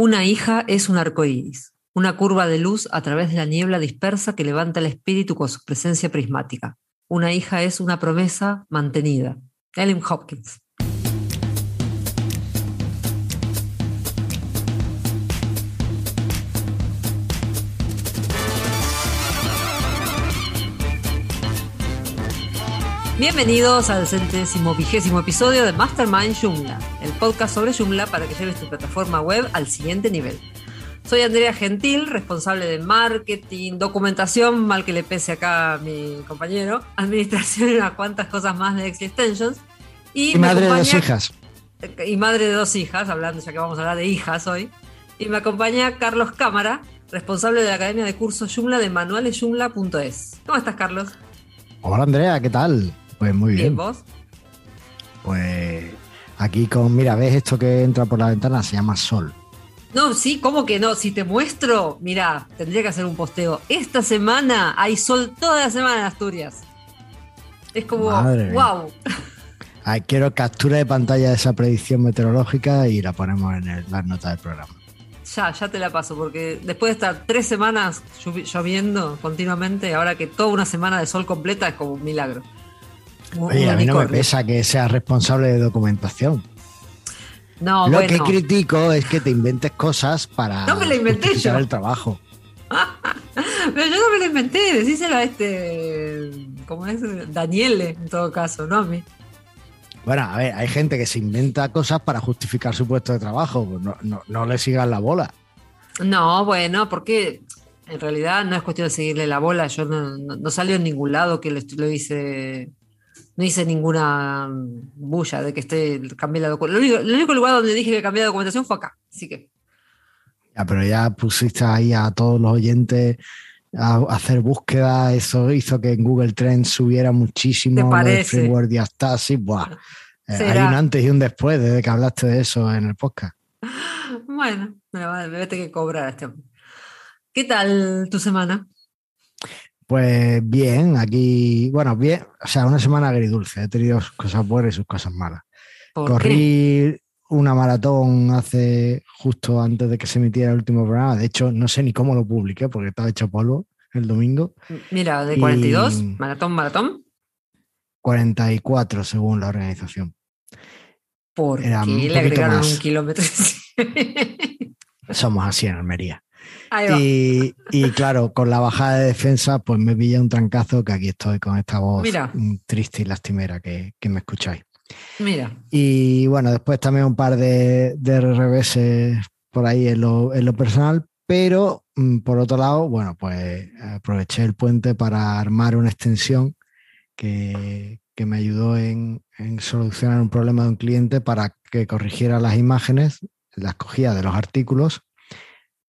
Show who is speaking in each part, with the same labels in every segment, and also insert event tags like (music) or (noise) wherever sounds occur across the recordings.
Speaker 1: Una hija es un arco iris, una curva de luz a través de la niebla dispersa que levanta el espíritu con su presencia prismática. Una hija es una promesa mantenida. Ellen Hopkins. Bienvenidos al centésimo vigésimo episodio de Mastermind Joomla, el podcast sobre Joomla para que lleves tu plataforma web al siguiente nivel. Soy Andrea Gentil, responsable de marketing, documentación, mal que le pese acá a mi compañero, administración y unas cuantas cosas más de Extensions.
Speaker 2: Y, madre de dos hijas.
Speaker 1: Y madre de dos hijas, hablando ya que vamos a hablar de hijas hoy. Y me acompaña Carlos Cámara, responsable de la Academia de Cursos Joomla de manualesjoomla.es. ¿Cómo estás, Carlos?
Speaker 2: Hola, Andrea, ¿qué tal? Pues muy bien.
Speaker 1: ¿Y vos?
Speaker 2: Pues aquí con, mira, ¿ves esto que entra por la ventana? Se llama sol.
Speaker 1: No, sí, ¿cómo que no? Si te muestro, mira, tendría que hacer un posteo. Esta semana hay sol toda la semana en Asturias. Es como, wow.
Speaker 2: quiero captura de pantalla de esa predicción meteorológica y la ponemos en las notas del programa.
Speaker 1: Ya, ya te la paso, porque después de estar tres semanas lloviendo continuamente, ahora que toda una semana de sol completa es como un milagro.
Speaker 2: Oye, a mí no me pesa que seas responsable de documentación.
Speaker 1: No,
Speaker 2: Lo que critico es que te inventes cosas para
Speaker 1: no me lo inventé yo.
Speaker 2: el trabajo. (laughs)
Speaker 1: Pero yo no me lo inventé, decíselo a este, ¿cómo es? Daniele, en todo caso, no a mí.
Speaker 2: Bueno, a ver, hay gente que se inventa cosas para justificar su puesto de trabajo. No, no, le sigan la bola.
Speaker 1: No, bueno, porque en realidad no es cuestión de seguirle la bola. Yo no, no, salió en ningún lado que lo, lo hice no hice ninguna bulla de que esté cambié la documentación. El único, lugar donde dije que cambié la documentación fue acá. Así que.
Speaker 2: Ya, pero ya pusiste ahí a todos los oyentes a hacer búsqueda. Eso hizo que en Google Trends subiera muchísimo
Speaker 1: el
Speaker 2: framework diastasis. Buah. Eh, hay un antes y un después desde que hablaste de eso en el podcast.
Speaker 1: Bueno, me voy a tener que cobrar este ¿Qué tal tu semana?
Speaker 2: Pues bien, aquí, bueno, bien, o sea, una semana agridulce, he tenido sus cosas buenas y sus cosas malas. Corrí una maratón hace justo antes de que se emitiera el último programa, de hecho no sé ni cómo lo publiqué porque estaba hecho polvo el domingo.
Speaker 1: Mira, de 42, maratón, maratón.
Speaker 2: 44 según la organización.
Speaker 1: ¿Por qué le agregaron un kilómetro? (laughs)
Speaker 2: Somos así en Almería. Y, claro, con la bajada de defensa, pues me pilla un trancazo que aquí estoy con esta voz triste y lastimera que, me escucháis.
Speaker 1: Mira.
Speaker 2: Y bueno, después también un par de, reveses por ahí en lo, personal, pero mm, por otro lado, bueno, pues aproveché el puente para armar una extensión que, me ayudó en, en, solucionar un problema de un cliente para que corrigiera las imágenes, las cogía de los artículos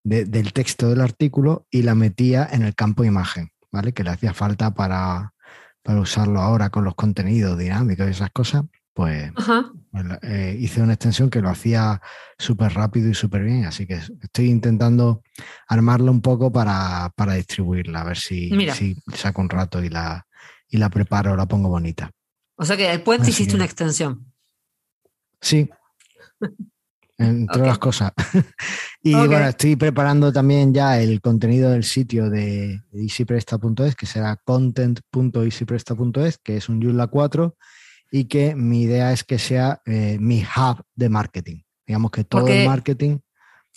Speaker 2: del texto del artículo y la metía en el campo imagen, ¿vale? Que le hacía falta para, usarlo ahora con los contenidos dinámicos y esas cosas. Pues, pues eh, hice una extensión que lo hacía súper rápido y súper bien, así que estoy intentando armarlo un poco para, distribuirla, a ver si, si, saco un rato y la, y la preparo, la pongo bonita.
Speaker 1: O sea que el puente hiciste una extensión.
Speaker 2: Sí, (laughs) entre las cosas. (laughs) y bueno, estoy preparando también ya el contenido del sitio de easypresta.es, que será content.easypresta.es, que es un Joomla 4, y que mi idea es que sea eh, mi hub de marketing. Digamos que todo el marketing.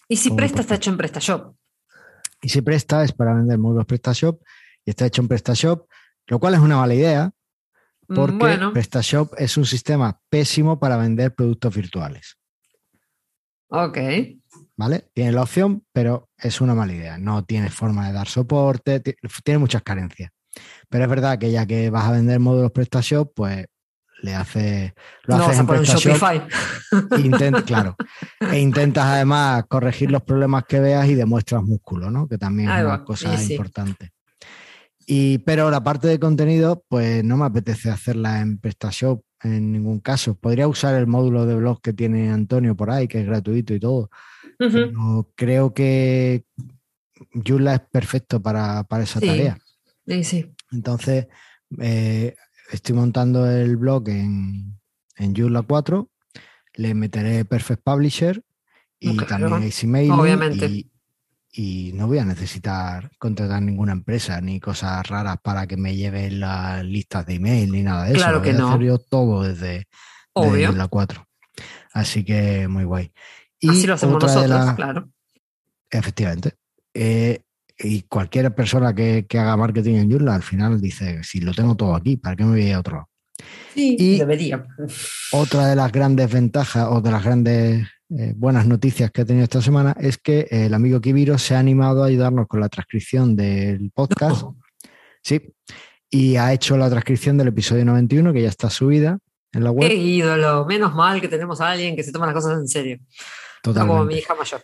Speaker 1: EasyPresta está hecho en PrestaShop.
Speaker 2: EasyPresta es para vender módulos PrestaShop y está hecho en PrestaShop, lo cual es una mala idea, mm, porque PrestaShop es un sistema pésimo para vender productos virtuales.
Speaker 1: Ok.
Speaker 2: ¿Vale? Tiene la opción, pero es una mala idea. No tiene forma de dar soporte, tiene muchas carencias. Pero es verdad que ya que vas a vender módulos PrestaShop, pues le hace, lo haces en PrestaShop. (laughs) (laughs) claro. E intentas además corregir los problemas que veas y demuestras músculo, ¿no? Que también es una cosa importante. Y, pero la parte de contenido, pues no me apetece hacerla en PrestaShop en ningún caso. Podría usar el módulo de blog que tiene Antonio por ahí, que es gratuito y todo. creo que Joomla es perfecto para, esa tarea.
Speaker 1: Sí, sí.
Speaker 2: Entonces, eh, estoy montando el blog en, en Joomla 4, le meteré Perfect Publisher y
Speaker 1: Claro,
Speaker 2: también
Speaker 1: obviamente.
Speaker 2: Y, y no voy a necesitar contratar ninguna empresa ni cosas raras para que me lleven las listas de email ni nada de eso.
Speaker 1: Claro que no.
Speaker 2: hacer yo todo desde,
Speaker 1: Obvio.
Speaker 2: desde la 4. Así que muy guay. Y
Speaker 1: Así lo hacemos nosotros, claro.
Speaker 2: Efectivamente. Eh, y cualquier persona que, que haga marketing en Joomla al final dice, si lo tengo todo aquí, ¿para qué me voy a ir a otro lado?
Speaker 1: Sí,
Speaker 2: y-
Speaker 1: debería.
Speaker 2: Otra de las grandes ventajas o de las grandes eh, buenas noticias que he tenido esta semana es que el amigo Kibiro se ha animado a ayudarnos con la transcripción del podcast. Sí. Y ha hecho la transcripción del episodio 91, que ya está subida en la
Speaker 1: Qué
Speaker 2: web.
Speaker 1: ídolo. Menos mal que tenemos a alguien que se toma las cosas en serio. No como
Speaker 2: Totalmente.
Speaker 1: mi hija mayor.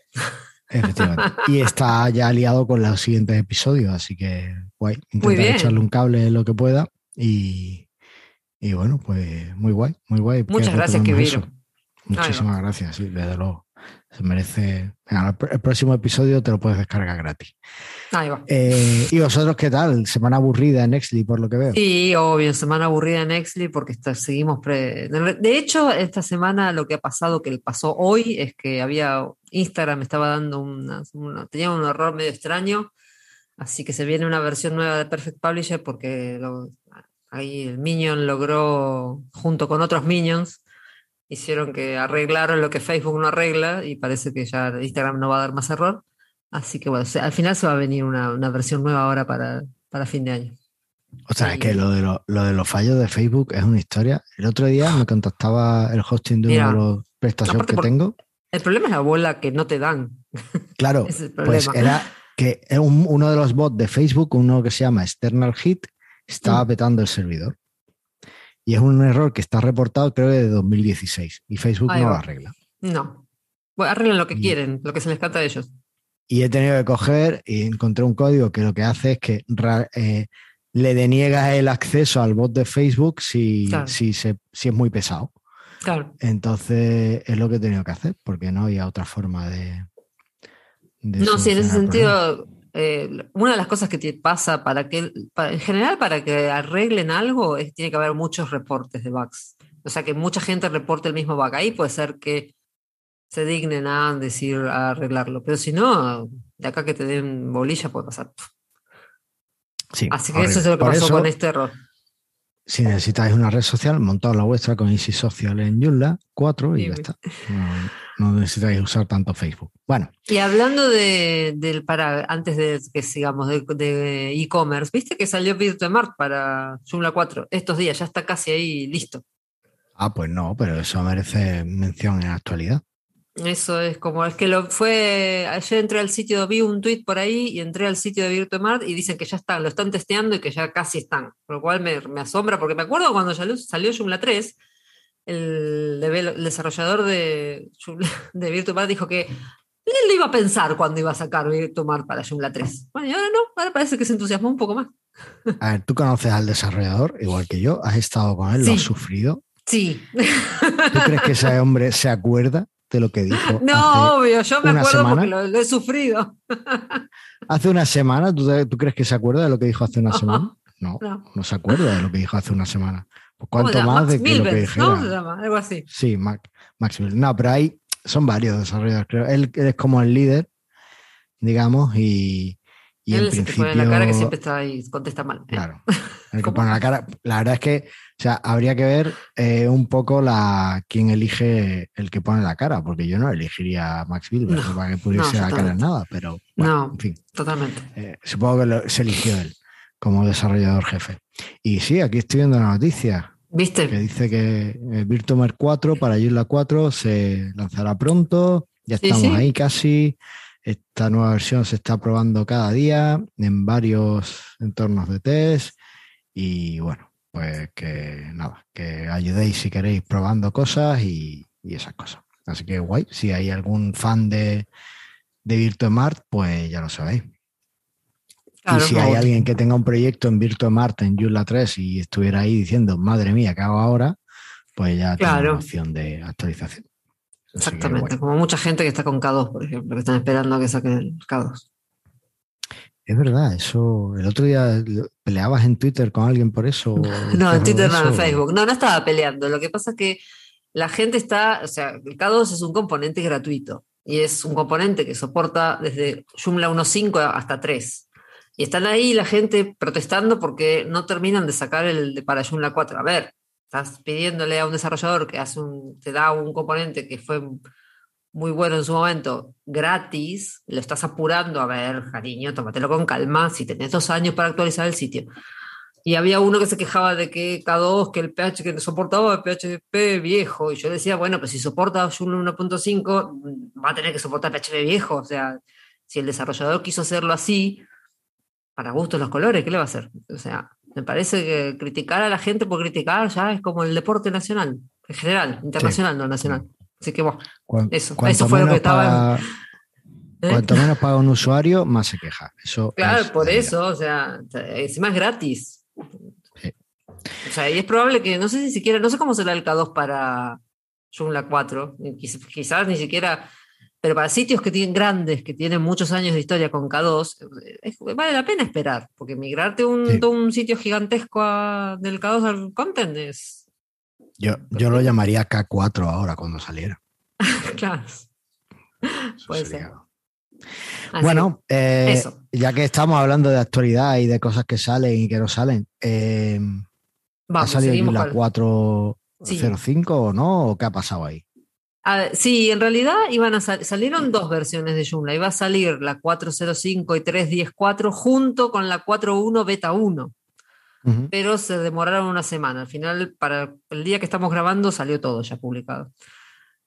Speaker 2: Efectivamente. Y está ya aliado con los siguientes episodios, así que guay. Intentar
Speaker 1: bien.
Speaker 2: echarle un cable en lo que pueda. Y, y bueno, pues muy guay, muy guay.
Speaker 1: Muchas gracias, Kibiro.
Speaker 2: eso. Muchísimas gracias, sí, desde luego. Se merece. Venga, el pr- el próximo episodio te lo puedes descargar gratis.
Speaker 1: Ahí va.
Speaker 2: Eh, ¿Y vosotros qué tal? Semana aburrida en Nextly, por lo que veo.
Speaker 1: Sí, obvio, semana aburrida en Exley porque está- seguimos. pre- De hecho, esta semana lo que ha pasado, que pasó hoy, es que había Instagram estaba dando una, una- tenía un error medio extraño, así que se viene una versión nueva de Perfect Publisher porque lo- ahí el Minion logró, junto con otros Minions, hicieron que arreglaron lo que Facebook no arregla y parece que ya Instagram no va a dar más error. Así que bueno, o sea, al final se va a venir una, una versión nueva ahora para, para fin de año.
Speaker 2: O sea, es
Speaker 1: Sí.
Speaker 2: que lo de, lo, lo de los fallos de Facebook es una historia. El otro día me contactaba el hosting de
Speaker 1: Mira,
Speaker 2: uno de los prestaciones que tengo.
Speaker 1: El problema es la bola que no te dan.
Speaker 2: Claro, (laughs)
Speaker 1: es
Speaker 2: pues era que un- uno de los bots de Facebook, uno que se llama External Hit, estaba
Speaker 1: Mm.
Speaker 2: petando el servidor. Y es un error que está reportado, creo, de 2016. Y Facebook
Speaker 1: Ahí
Speaker 2: no lo arregla.
Speaker 1: No. Bueno, arreglan lo que
Speaker 2: Y-
Speaker 1: quieren, lo que se les canta a ellos.
Speaker 2: Y he tenido que coger y encontré un código que lo que hace es que eh, le deniega el acceso al bot de Facebook si,
Speaker 1: Claro.
Speaker 2: si, se, si es muy pesado.
Speaker 1: Claro.
Speaker 2: Entonces es lo que he tenido que hacer, porque no había otra forma de. de
Speaker 1: No, sí, en ese sentido, eh, una de las cosas que te pasa para que, para- en general, para que arreglen algo, es, tiene que haber muchos reportes de bugs. O sea, que mucha gente reporte el mismo bug. Ahí puede ser que se dignen a decir a arreglarlo. Pero si no, de acá que te den bolilla puede pasar.
Speaker 2: Sí,
Speaker 1: Así que
Speaker 2: horrible.
Speaker 1: eso es lo que
Speaker 2: Por
Speaker 1: pasó
Speaker 2: eso,
Speaker 1: con este error.
Speaker 2: Si necesitáis una red social, montad la vuestra con Easy Social en Joomla 4 y
Speaker 1: Sí,
Speaker 2: ya está. No, no necesitáis usar tanto Facebook. Bueno,
Speaker 1: Y hablando de, del para, antes de que sigamos, de e-commerce, ¿viste que salió Virtuemart para Joomla 4 estos días? Ya está casi ahí listo.
Speaker 2: ah, pues no, pero eso merece mención en la actualidad.
Speaker 1: Eso es como, es que lo fue, ayer entré al sitio, vi un tweet por ahí y entré al sitio de Virtuemart y dicen que ya están, lo están testeando y que ya casi están, lo cual me, me asombra porque me acuerdo cuando salió, salió Joomla 3, el, el desarrollador de, de Virtuemart dijo que él lo iba a pensar cuando iba a sacar Virtuemart para Joomla 3. Bueno, y ahora no, ahora parece que se entusiasmó un poco más.
Speaker 2: A ver, tú conoces al desarrollador, igual que yo, has estado con él, lo
Speaker 1: Sí.
Speaker 2: has sufrido.
Speaker 1: Sí.
Speaker 2: ¿Tú crees que ese hombre se acuerda de lo que dijo
Speaker 1: No, obvio, yo me acuerdo
Speaker 2: semana?
Speaker 1: porque lo, lo he sufrido.
Speaker 2: hace una semana? ¿Tú, tú crees que se acuerda de lo que dijo hace una
Speaker 1: No.
Speaker 2: semana? No,
Speaker 1: No.
Speaker 2: no se acuerda de lo que dijo hace una semana. Pues
Speaker 1: ¿Cómo se
Speaker 2: cuánto
Speaker 1: llama?
Speaker 2: más
Speaker 1: Max
Speaker 2: de que lo que dijera.
Speaker 1: ¿no? Se llama, algo así.
Speaker 2: Sí, Mac, Max Miller. No, pero hay, son varios desarrolladores, creo. Él, él es como el líder, digamos, y, y en
Speaker 1: Él te
Speaker 2: principio.
Speaker 1: pone en la cara que siempre está ahí, contesta mal. ¿eh?
Speaker 2: Claro. (laughs) El que pone la cara. La verdad es que, o sea, habría que ver eh, un poco la quién elige el que pone la cara, porque yo no elegiría a Max Bilber
Speaker 1: No,
Speaker 2: para que pudiese
Speaker 1: no,
Speaker 2: la cara en nada, pero bueno,
Speaker 1: No.
Speaker 2: en fin.
Speaker 1: Totalmente.
Speaker 2: Eh, supongo que lo- se eligió él como desarrollador jefe. Y sí, aquí estoy viendo la noticia que
Speaker 1: ¿Viste?
Speaker 2: dice que Virtuamer 4 para Joomla 4 se lanzará pronto. Ya
Speaker 1: Sí,
Speaker 2: estamos
Speaker 1: sí.
Speaker 2: ahí casi. Esta nueva versión se está probando cada día en varios entornos de test. Y bueno, pues que nada, que ayudéis si queréis probando cosas y, y esas cosas. Así que guay, si hay algún fan de, de Virtuemart, pues ya lo sabéis.
Speaker 1: Claro,
Speaker 2: y si hay alguien que tenga un proyecto en Virtuemart en Joomla 3 y estuviera ahí diciendo, madre mía, ¿qué hago ahora? Pues ya tiene una opción de actualización.
Speaker 1: Exactamente. Como mucha gente que está con K2, por ejemplo, que están esperando a que saquen el K2.
Speaker 2: Es verdad, eso. El otro día peleabas en Twitter con alguien por eso. (laughs)
Speaker 1: No, en
Speaker 2: ¿Te
Speaker 1: Twitter no, en? Facebook. No, no estaba peleando. Lo que pasa es que la gente está, o sea, el K2 es un componente gratuito. y es un componente que soporta desde Joomla 1.5 hasta 3. Y están ahí la gente protestando porque no terminan de sacar el de para Joomla 4. A ver, estás pidiéndole a un desarrollador que hace un, te da un componente que fue muy bueno en su momento, gratis, lo estás apurando, a ver, cariño, tómatelo con calma, si tenés dos años para actualizar el sitio. Y había uno que se quejaba de que K2, que el PH que soportaba el PHP viejo, y yo decía, bueno, pues si soporta Joomla 1.5, va a tener que soportar PHP viejo, o sea, si el desarrollador quiso hacerlo así, para gustos los colores, ¿qué le va a hacer? O sea, me parece que criticar a la gente por criticar ya es como el deporte nacional, en general, internacional, no nacional. Así que bueno, eso, eso fue lo que estaba... (laughs)
Speaker 2: ¿Eh? Cuanto menos paga un usuario, más se queja. Eso
Speaker 1: claro, por eso, o sea, encima es gratis. O sea, y es probable que, no sé si siquiera, no sé cómo será el K2 para Joomla 4, quizás ni siquiera pero para sitios que tienen grandes, que tienen muchos años de historia con K2, vale la pena esperar, porque migrarte un, un sitio gigantesco del K2 al content es...
Speaker 2: Yo, yo lo llamaría K4 ahora cuando saliera. (laughs)
Speaker 1: claro. Puede ser.
Speaker 2: bueno, eh, ya que estamos hablando de actualidad y de cosas que salen y que no salen, eh, ¿ha salido la 405 o no? ¿O qué ha pasado ahí?
Speaker 1: Sí, en realidad iban a salieron dos versiones de Joomla. Iba a salir la 405 y 3.10.4 junto con la 4.1 beta 1. Pero se demoraron una semana. Al final, para el día que estamos grabando, salió todo ya publicado.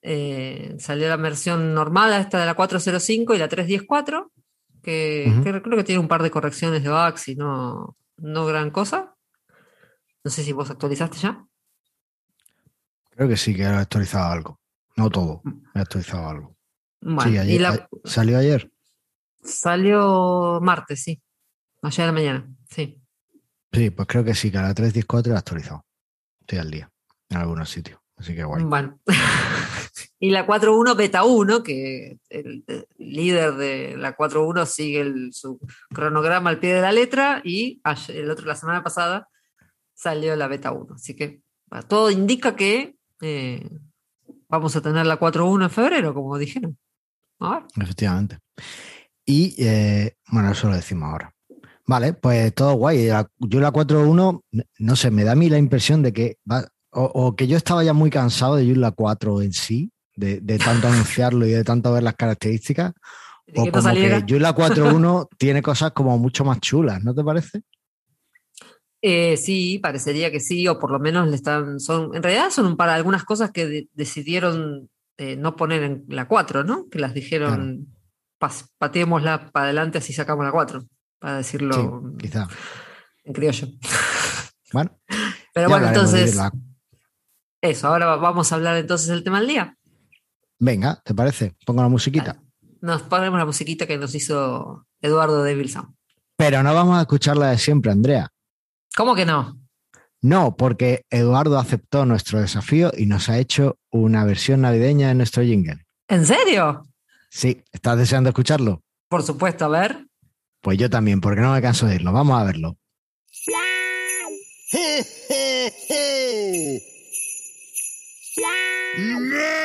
Speaker 1: Eh, salió la versión normal, esta de la 405 y la 3.10.4, que, que, creo que tiene un par de correcciones de bugs y no, no gran cosa. No sé si vos actualizaste ya.
Speaker 2: Creo que sí, que he actualizado algo. No todo, mm. he actualizado algo. sí, ayer, ¿Salió ayer?
Speaker 1: Salió martes, sí. Ayer a la mañana, sí.
Speaker 2: Sí, pues creo que sí, que a la 3.14 he actualizado. Estoy al día, en algunos sitios. Así que guay.
Speaker 1: Bueno. (laughs) y la 4.1 beta 1, que el, líder de la 4.1 sigue su cronograma al pie de la letra y el otro, la semana pasada salió la beta 1. Así que todo indica que eh, vamos a tener la 4.1 en febrero, como dijeron.
Speaker 2: Efectivamente. Y eh, bueno, eso lo decimos ahora. Vale, pues todo guay. Yo la 4.1, no sé, me da a mí la impresión de que va, o, que yo estaba ya muy cansado de la 4 en sí, de, tanto (laughs) anunciarlo y de tanto ver las características, o como que la 4.1 (laughs) tiene cosas como mucho más chulas, ¿no te parece?
Speaker 1: Eh, sí, parecería que sí, o por lo menos le están, son, en realidad son para algunas cosas que decidieron eh, no poner en la 4, ¿no? Que las dijeron, pateémosla para adelante así sacamos la 4, para decirlo
Speaker 2: quizá.
Speaker 1: en criollo.
Speaker 2: Bueno. (laughs)
Speaker 1: Pero bueno, entonces, eso, ahora vamos a hablar entonces del tema del día.
Speaker 2: Venga, ¿te parece? Pongo la musiquita.
Speaker 1: Nos ponemos la musiquita que nos hizo Eduardo de.
Speaker 2: Pero no vamos a escucharla de siempre, Andrea.
Speaker 1: ¿Cómo que no?
Speaker 2: No, porque Eduardo aceptó nuestro desafío y nos ha hecho una versión navideña de nuestro jingle.
Speaker 1: ¿En serio?
Speaker 2: Sí, ¿estás deseando escucharlo?
Speaker 1: Por supuesto, a ver.
Speaker 2: Pues yo también, porque no me canso de irlo. Vamos a verlo. (laughs)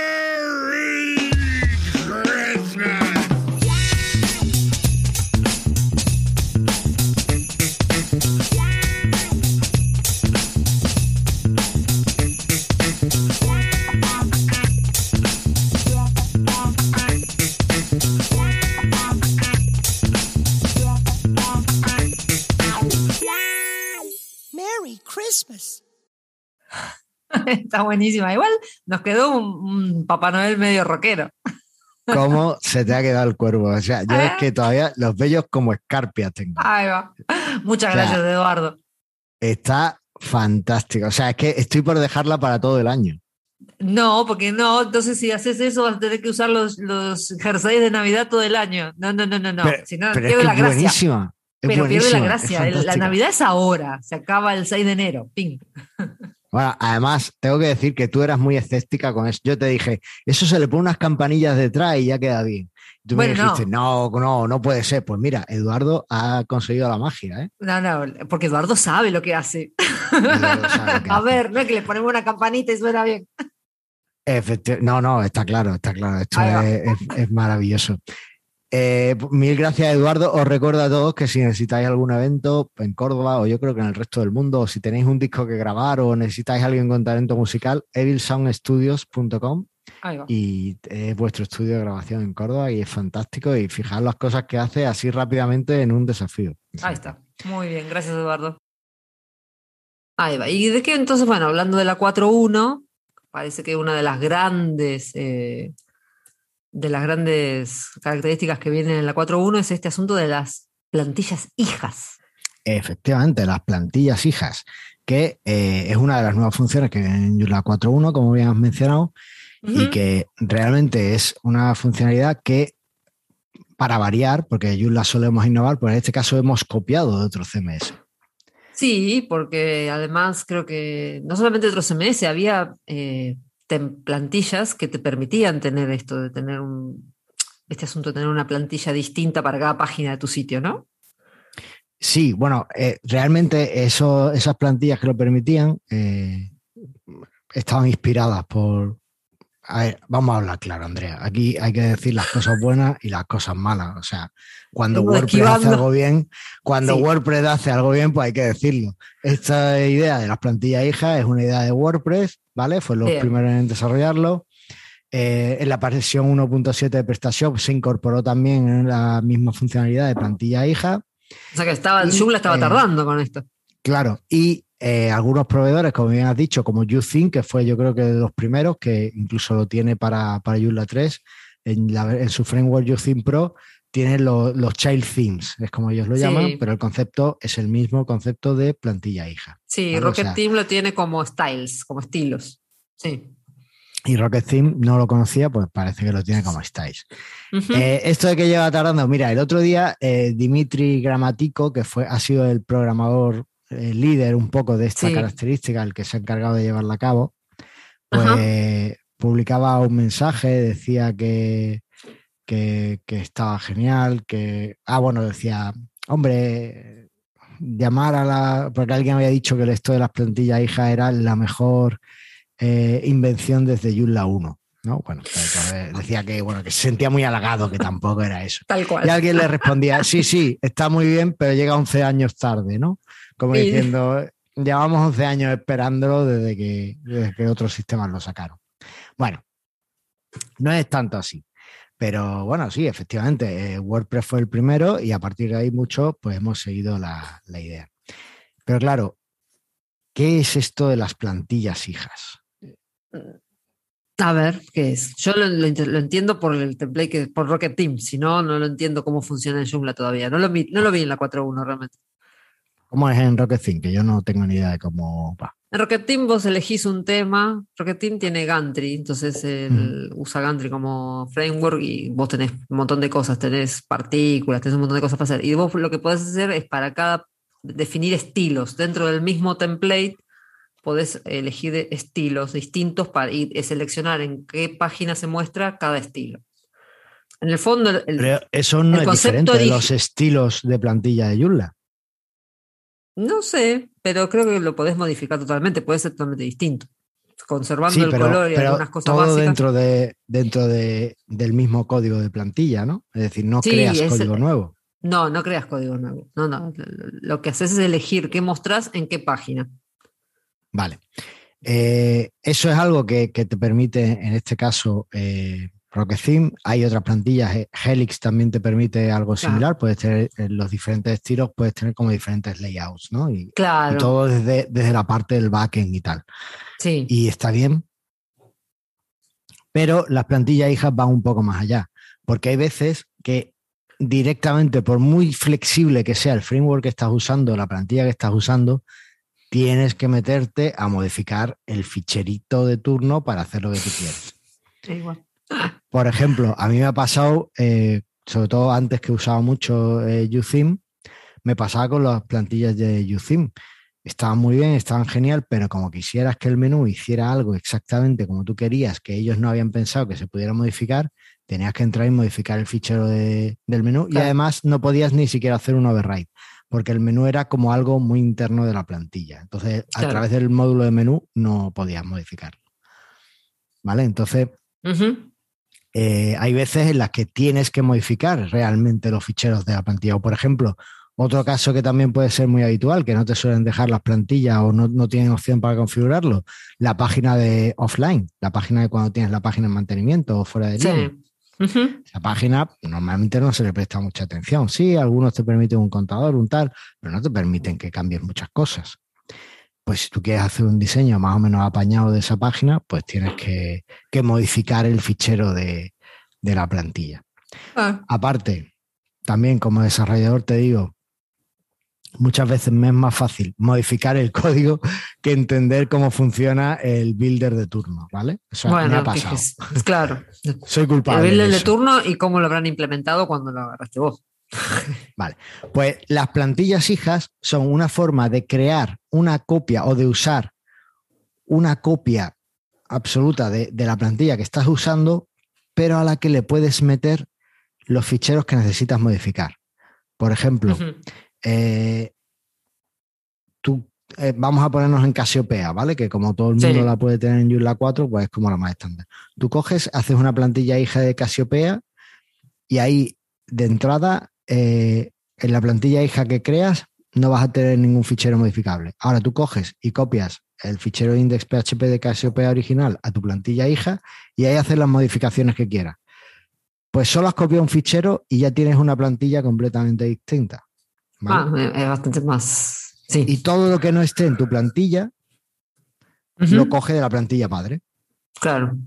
Speaker 2: (laughs)
Speaker 1: Está buenísima. Igual nos quedó un, Papá Noel medio rockero.
Speaker 2: ¿Cómo se te ha quedado el cuervo? O sea, yo es que todavía los bellos como escarpias tengo.
Speaker 1: Ahí va. Muchas gracias, Eduardo.
Speaker 2: Está fantástico. O sea, es que estoy por dejarla para todo el año.
Speaker 1: No, porque no, entonces si haces eso vas a tener que usar los, los jerseys de Navidad todo el año. No, no, no, no, no. si no,
Speaker 2: pierde la gracia. Buenísima.
Speaker 1: pero pierde la gracia. La Navidad es ahora, se acaba el 6 de enero. Ping.
Speaker 2: Bueno, además, tengo que decir que tú eras muy escéptica con eso. Yo te dije, eso se le pone unas campanillas detrás y ya queda bien. Tú me dijiste, no. no, no, puede ser. Pues mira, Eduardo ha conseguido la magia, ¿eh?
Speaker 1: No, no, porque Eduardo sabe lo que hace. (laughs) A ver, no es que le ponemos una campanita y suena bien.
Speaker 2: no, no, está claro, está claro. Esto es, maravilloso. Eh, mil gracias, Eduardo. Os recuerdo a todos que si necesitáis algún evento en Córdoba o yo creo que en el resto del mundo, o si tenéis un disco que grabar o necesitáis alguien con talento musical, evilsoundstudios.com y es vuestro estudio de grabación en Córdoba y es fantástico y fijar las cosas que hace así rápidamente en un desafío.
Speaker 1: Ahí está. Muy bien, gracias Eduardo. Ahí va. Y de qué entonces, bueno, hablando de la 4.1, parece que una de las grandes eh, de las grandes características que vienen en la 4.1 es este asunto de las plantillas hijas.
Speaker 2: Efectivamente, las plantillas hijas, que eh, es una de las nuevas funciones que vienen en la 4.1, como bien has mencionado, y que realmente es una funcionalidad que, para variar, porque Joomla solemos innovar, pues en este caso hemos copiado de otro CMS.
Speaker 1: Sí, porque además creo que no solamente otro CMS, había eh, plantillas que te permitían tener esto, de tener un, este asunto de tener una plantilla distinta para cada página de tu sitio, ¿no?
Speaker 2: Sí, bueno, eh, realmente eso, esas plantillas que lo permitían eh, estaban inspiradas por, a ver, vamos a hablar claro, Andrea. Aquí hay que decir las cosas buenas y las cosas malas. O sea, cuando WordPress hace algo bien, cuando WordPress hace algo bien, pues hay que decirlo. Esta idea de las plantillas hijas es una idea de WordPress, ¿vale? Fue los primeros en desarrollarlo. Eh, en la versión 1.7 de PrestaShop se incorporó también en la misma funcionalidad de plantilla hija.
Speaker 1: O sea que estaba, el Joomla estaba eh, tardando con esto.
Speaker 2: Claro, y eh, algunos proveedores, como bien has dicho, como YouThink, que fue yo creo que de los primeros, que incluso lo tiene para, para Joomla 3, en, su framework YouThink Pro, tiene los child themes, es como ellos lo llaman, pero el concepto es el mismo concepto de plantilla hija.
Speaker 1: Sí, Rocket Theme lo tiene como styles, como estilos. Sí.
Speaker 2: Y Rocket Theme no lo conocía, pues parece que lo tiene como styles. Eh, esto de que lleva tardando, mira, el otro día eh, Dimitri Gramatico, que fue, ha sido el programador el líder un poco de esta característica, el que se ha encargado de llevarla a cabo, pues publicaba un mensaje, decía que, que, estaba genial, que, ah, bueno, decía, hombre, llamar a la, porque alguien había dicho que esto de las plantillas hijas era la mejor eh, invención desde Joomla 1. ¿no? Bueno, decía que, bueno, que se sentía muy halagado, que tampoco era eso.
Speaker 1: Tal cual.
Speaker 2: Y alguien le respondía, sí, sí, está muy bien, pero llega 11 años tarde, ¿no? Como diciendo, llevamos 11 años esperándolo desde que, desde que otros sistemas lo sacaron. Bueno, no es tanto así. Pero bueno, sí, efectivamente, eh, WordPress fue el primero y a partir de ahí mucho, pues hemos seguido la, idea. Pero claro, ¿qué es esto de las plantillas hijas?
Speaker 1: A ver, ¿qué es? Yo lo, entiendo por el template, que, por Rocket Team, si no, no lo entiendo cómo funciona en Joomla todavía. No lo no lo vi en la 4.1 realmente.
Speaker 2: ¿Cómo es en Rocket Team? Que yo no tengo ni idea de cómo va.
Speaker 1: En Rocket Team vos elegís un tema. Rocket Team tiene Gantry, entonces usa Gantry como framework y vos tenés un montón de cosas, tenés partículas, tenés un montón de cosas para hacer. Y vos lo que podés hacer es para cada definir estilos. Dentro del mismo template podés elegir estilos distintos para ir, seleccionar en qué página se muestra cada estilo. En el fondo,
Speaker 2: el, eso no es diferente de los estilos de plantilla de Joomla.
Speaker 1: No sé, pero creo que lo podés modificar totalmente, puede ser totalmente distinto, conservando el color y algunas cosas
Speaker 2: todo dentro de dentro de, del mismo código de plantilla, ¿no? Es decir, no creas código nuevo.
Speaker 1: No, no creas código nuevo. No, no. Lo que haces es elegir qué mostrás en qué página.
Speaker 2: Vale. Eh, eso es algo que, te permite, en este caso, eh, Rocket Theme. Hay otras plantillas, eh, Helix también te permite algo similar, puedes tener los diferentes estilos, puedes tener como diferentes layouts, ¿no? Y,
Speaker 1: claro.
Speaker 2: todo desde, desde, la parte del backend y tal.
Speaker 1: Sí.
Speaker 2: Y está bien. Pero las plantillas hijas van un poco más allá, porque hay veces que directamente, por muy flexible que sea el framework que estás usando, la plantilla que estás usando, tienes que meterte a modificar el ficherito de turno para hacer lo que tú quieres.
Speaker 1: Igual.
Speaker 2: Por ejemplo, a mí me ha pasado, eh, sobre todo antes que usaba mucho eh, me pasaba con las plantillas de UTheme. Estaban muy bien, estaban genial, pero como quisieras que el menú hiciera algo exactamente como tú querías, que ellos no habían pensado que se pudiera modificar, tenías que entrar y modificar el fichero del menú y además no podías ni siquiera hacer un override, porque el menú era como algo muy interno de la plantilla. Entonces, a través del módulo de menú no podías modificarlo. ¿vale? Entonces, eh, hay veces en las que tienes que modificar realmente los ficheros de la plantilla. O, por ejemplo, otro caso que también puede ser muy habitual, que no te suelen dejar las plantillas o no, tienen opción para configurarlo, la página de offline, la página de cuando tienes la página en mantenimiento o fuera de línea. Esa página normalmente no se le presta mucha atención. Sí, algunos te permiten un contador, un tal, pero no te permiten que cambies muchas cosas. Pues si tú quieres hacer un diseño más o menos apañado de esa página, pues tienes que, modificar el fichero de, la plantilla. Ah. Aparte, también como desarrollador te digo, muchas veces me es más fácil modificar el (laughs) código que entender cómo funciona el builder de turno, ¿vale?
Speaker 1: Eso bueno, me ha pasado. (laughs) claro.
Speaker 2: Soy culpable.
Speaker 1: El builder de, turno y cómo lo habrán implementado cuando lo agarraste vos. (laughs)
Speaker 2: Vale, pues las plantillas hijas son una forma de crear una copia o de usar una copia absoluta de, la plantilla que estás usando, pero a la que le puedes meter los ficheros que necesitas modificar. Por ejemplo, eh, tú, eh, vamos a ponernos en Casiopea, ¿vale? Que como todo el mundo la puede tener en Joomla 4, pues es como la más estándar. Tú coges, haces una plantilla hija de Casiopea y ahí de entrada, eh, en la plantilla hija que creas, no vas a tener ningún fichero modificable. Ahora tú coges y copias el fichero index.php de Casiopea original a tu plantilla hija y ahí haces las modificaciones que quieras. Pues solo has copiado un fichero y ya tienes una plantilla completamente distinta.
Speaker 1: Ah, es bastante más. Sí.
Speaker 2: Y todo lo que no esté en tu plantilla lo coge de la plantilla padre.
Speaker 1: Claro.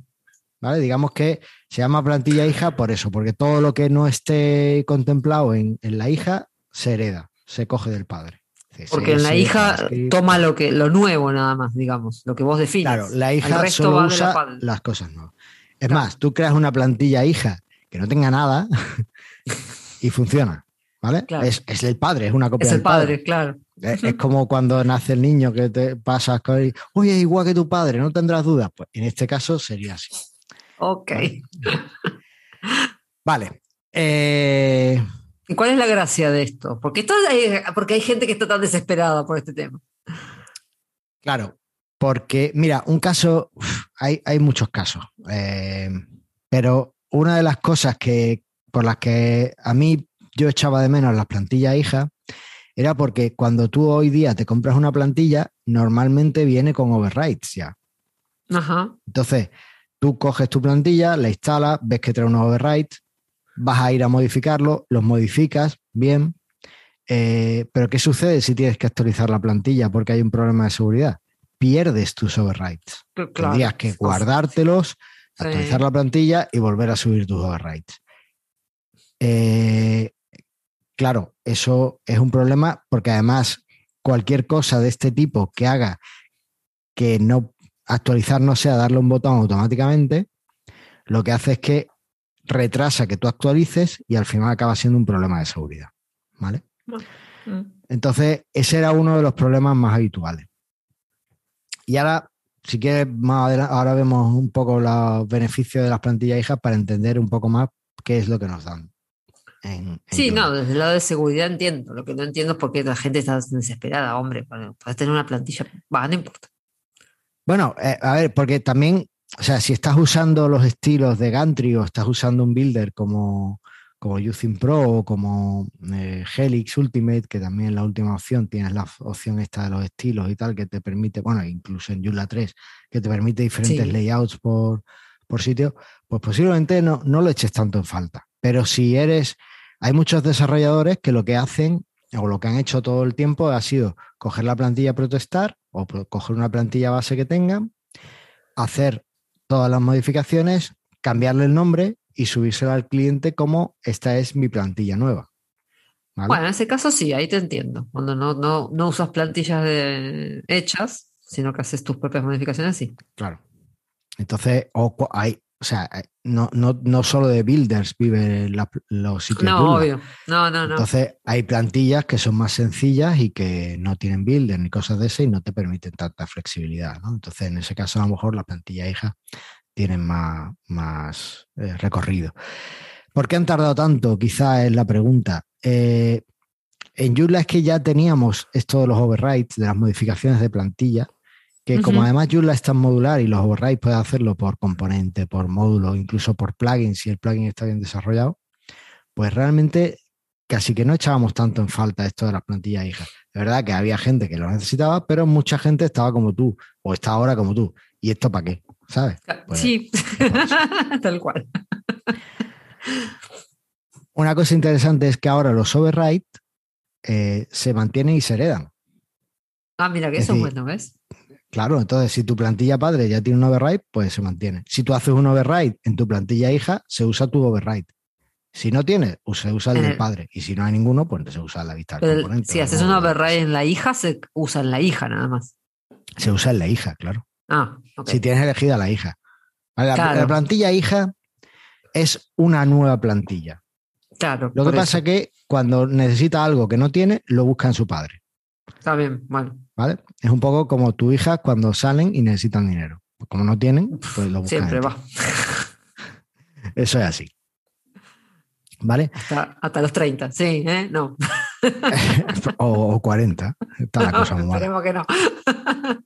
Speaker 2: ¿Vale? Digamos que se llama plantilla hija por eso, porque todo lo que no esté contemplado en, la hija se hereda, se coge del padre.
Speaker 1: Porque en la hija toma lo que lo nuevo nada más, digamos, lo que vos defines.
Speaker 2: Claro, la hija solo usa las cosas nuevas. Es más, tú creas una plantilla hija que no tenga nada (laughs) y funciona. ¿Vale? Es, el padre, es una copia
Speaker 1: es
Speaker 2: el
Speaker 1: padre, claro.
Speaker 2: Es, (laughs) como cuando nace el niño que te pasas con oye, igual que tu padre, no tendrás dudas. Pues en este caso sería así.
Speaker 1: Ok. (laughs)
Speaker 2: Vale. Eh,
Speaker 1: ¿Y cuál es la gracia de esto? Porque, esto hay, porque hay gente que está tan desesperada por este tema.
Speaker 2: Claro, porque, mira, un caso, hay, hay muchos casos, eh, pero una de las cosas que por las que a mí yo echaba de menos las plantillas hijas era porque cuando tú hoy día te compras una plantilla, normalmente viene con overrides ya.
Speaker 1: Ajá.
Speaker 2: Entonces, tú coges tu plantilla, la instalas, ves que trae unos overrides, vas a ir a modificarlo, los modificas, bien. Eh, pero ¿qué sucede si tienes que actualizar la plantilla porque hay un problema de seguridad? Pierdes tus overrides. Tendrías que guardártelos, actualizar la plantilla y volver a subir tus overrides. Eh, Claro, eso es un problema porque además cualquier cosa de este tipo que haga que no actualizar no sea darle un botón automáticamente, lo que hace es que retrasa que tú actualices y al final acaba siendo un problema de seguridad. ¿Vale? Mm. Entonces, ese era uno de los problemas más habituales. Y ahora, si quieres, más adelante, ahora vemos un poco los beneficios de las plantillas hijas para entender un poco más qué es lo que nos dan
Speaker 1: sí, no, desde el lado de seguridad entiendo. Lo que no entiendo es por qué la gente está desesperada, hombre. Puedes tener una plantilla, va, no importa.
Speaker 2: Bueno, eh, a ver, porque también, o sea, si estás usando los estilos de Gantry o estás usando un builder como, como Using Pro o como eh, Helix Ultimate, que también la última opción tienes la opción esta de los estilos y tal, que te permite, bueno, incluso en Joomla 3, que te permite diferentes layouts por, por sitio, pues posiblemente no, no lo eches tanto en falta. Pero si eres hay muchos desarrolladores que lo que hacen o lo que han hecho todo el tiempo ha sido coger la plantilla protestar o coger una plantilla base que tengan, hacer todas las modificaciones, cambiarle el nombre y subírsela al cliente como esta es mi plantilla nueva.
Speaker 1: Bueno, en ese caso sí, ahí te entiendo. Cuando no, no, usas plantillas hechas, sino que haces tus propias modificaciones, sí.
Speaker 2: Claro. Entonces, o hay, o sea, no, no, no solo de builders viven los sitios.
Speaker 1: No, obvio. No, no, no.
Speaker 2: Entonces, hay plantillas que son más sencillas y que no tienen builders ni cosas de ese y no te permiten tanta flexibilidad. ¿no? Entonces, en ese caso, a lo mejor la plantilla hija tienen más, más eh, recorrido. ¿Por qué han tardado tanto? Quizá es la pregunta. Eh, en Joomla es que ya teníamos esto de los overrides, de las modificaciones de plantilla, que como además Joomla es tan modular y los overrides puedes hacerlo por componente, por módulo, incluso por plugin, si el plugin está bien desarrollado, pues realmente casi que no echábamos tanto en falta esto de las plantillas hijas. De verdad que había gente que lo necesitaba, pero mucha gente estaba como tú, o está ahora como tú. ¿Y esto para qué? ¿Sabes? Pues,
Speaker 1: sí, (laughs) tal cual.
Speaker 2: Una cosa interesante es que ahora los overrides eh, se mantienen y se heredan.
Speaker 1: Ah, mira, que
Speaker 2: Es
Speaker 1: eso es bueno, ¿ves?
Speaker 2: Claro, entonces si tu plantilla padre ya tiene un override, pues se mantiene. Si tú haces un override en tu plantilla hija, se usa tu override. Si no tienes, se usa el del
Speaker 1: el-
Speaker 2: padre. Y si no hay ninguno, pues se usa la vista del componente.
Speaker 1: si haces
Speaker 2: módulo.
Speaker 1: override en la hija, se usa en la hija nada más.
Speaker 2: Se usa en la hija, claro.
Speaker 1: Ah, ok.
Speaker 2: Si tienes elegida la hija. La-
Speaker 1: Claro.
Speaker 2: La plantilla hija es una nueva plantilla.
Speaker 1: claro.
Speaker 2: Lo que pasa es que cuando necesita algo que no tiene, lo busca en su padre.
Speaker 1: Está bien, bueno.
Speaker 2: ¿Vale? Es un poco como tu hija cuando salen y necesitan dinero. Pues como no tienen, pues lo buscan.
Speaker 1: Siempre va. (laughs)
Speaker 2: Eso es así. ¿Vale?
Speaker 1: Hasta, hasta los 30, sí, ¿eh? No. (laughs)
Speaker 2: o, o 40. Está la cosa muy mala.
Speaker 1: Esperemos que no. (laughs)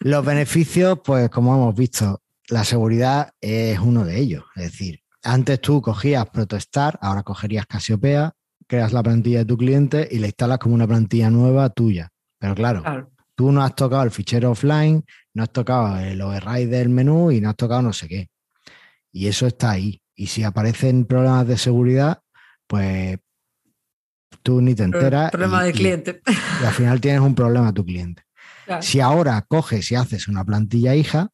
Speaker 2: Los beneficios, pues como hemos visto, la seguridad es uno de ellos. Es decir, antes tú cogías Protostar, ahora cogerías Casiopea, creas la plantilla de tu cliente y la instalas como una plantilla nueva tuya. Pero claro,
Speaker 1: Claro.
Speaker 2: tú no has tocado el fichero offline, no has tocado el override del menú y no has tocado no sé qué. Y eso está ahí. Y si aparecen problemas de seguridad, pues tú ni te enteras.
Speaker 1: Problema
Speaker 2: y-
Speaker 1: del
Speaker 2: y-
Speaker 1: cliente.
Speaker 2: y al final tienes un problema a tu cliente.
Speaker 1: Claro.
Speaker 2: Si ahora coges y haces una plantilla hija,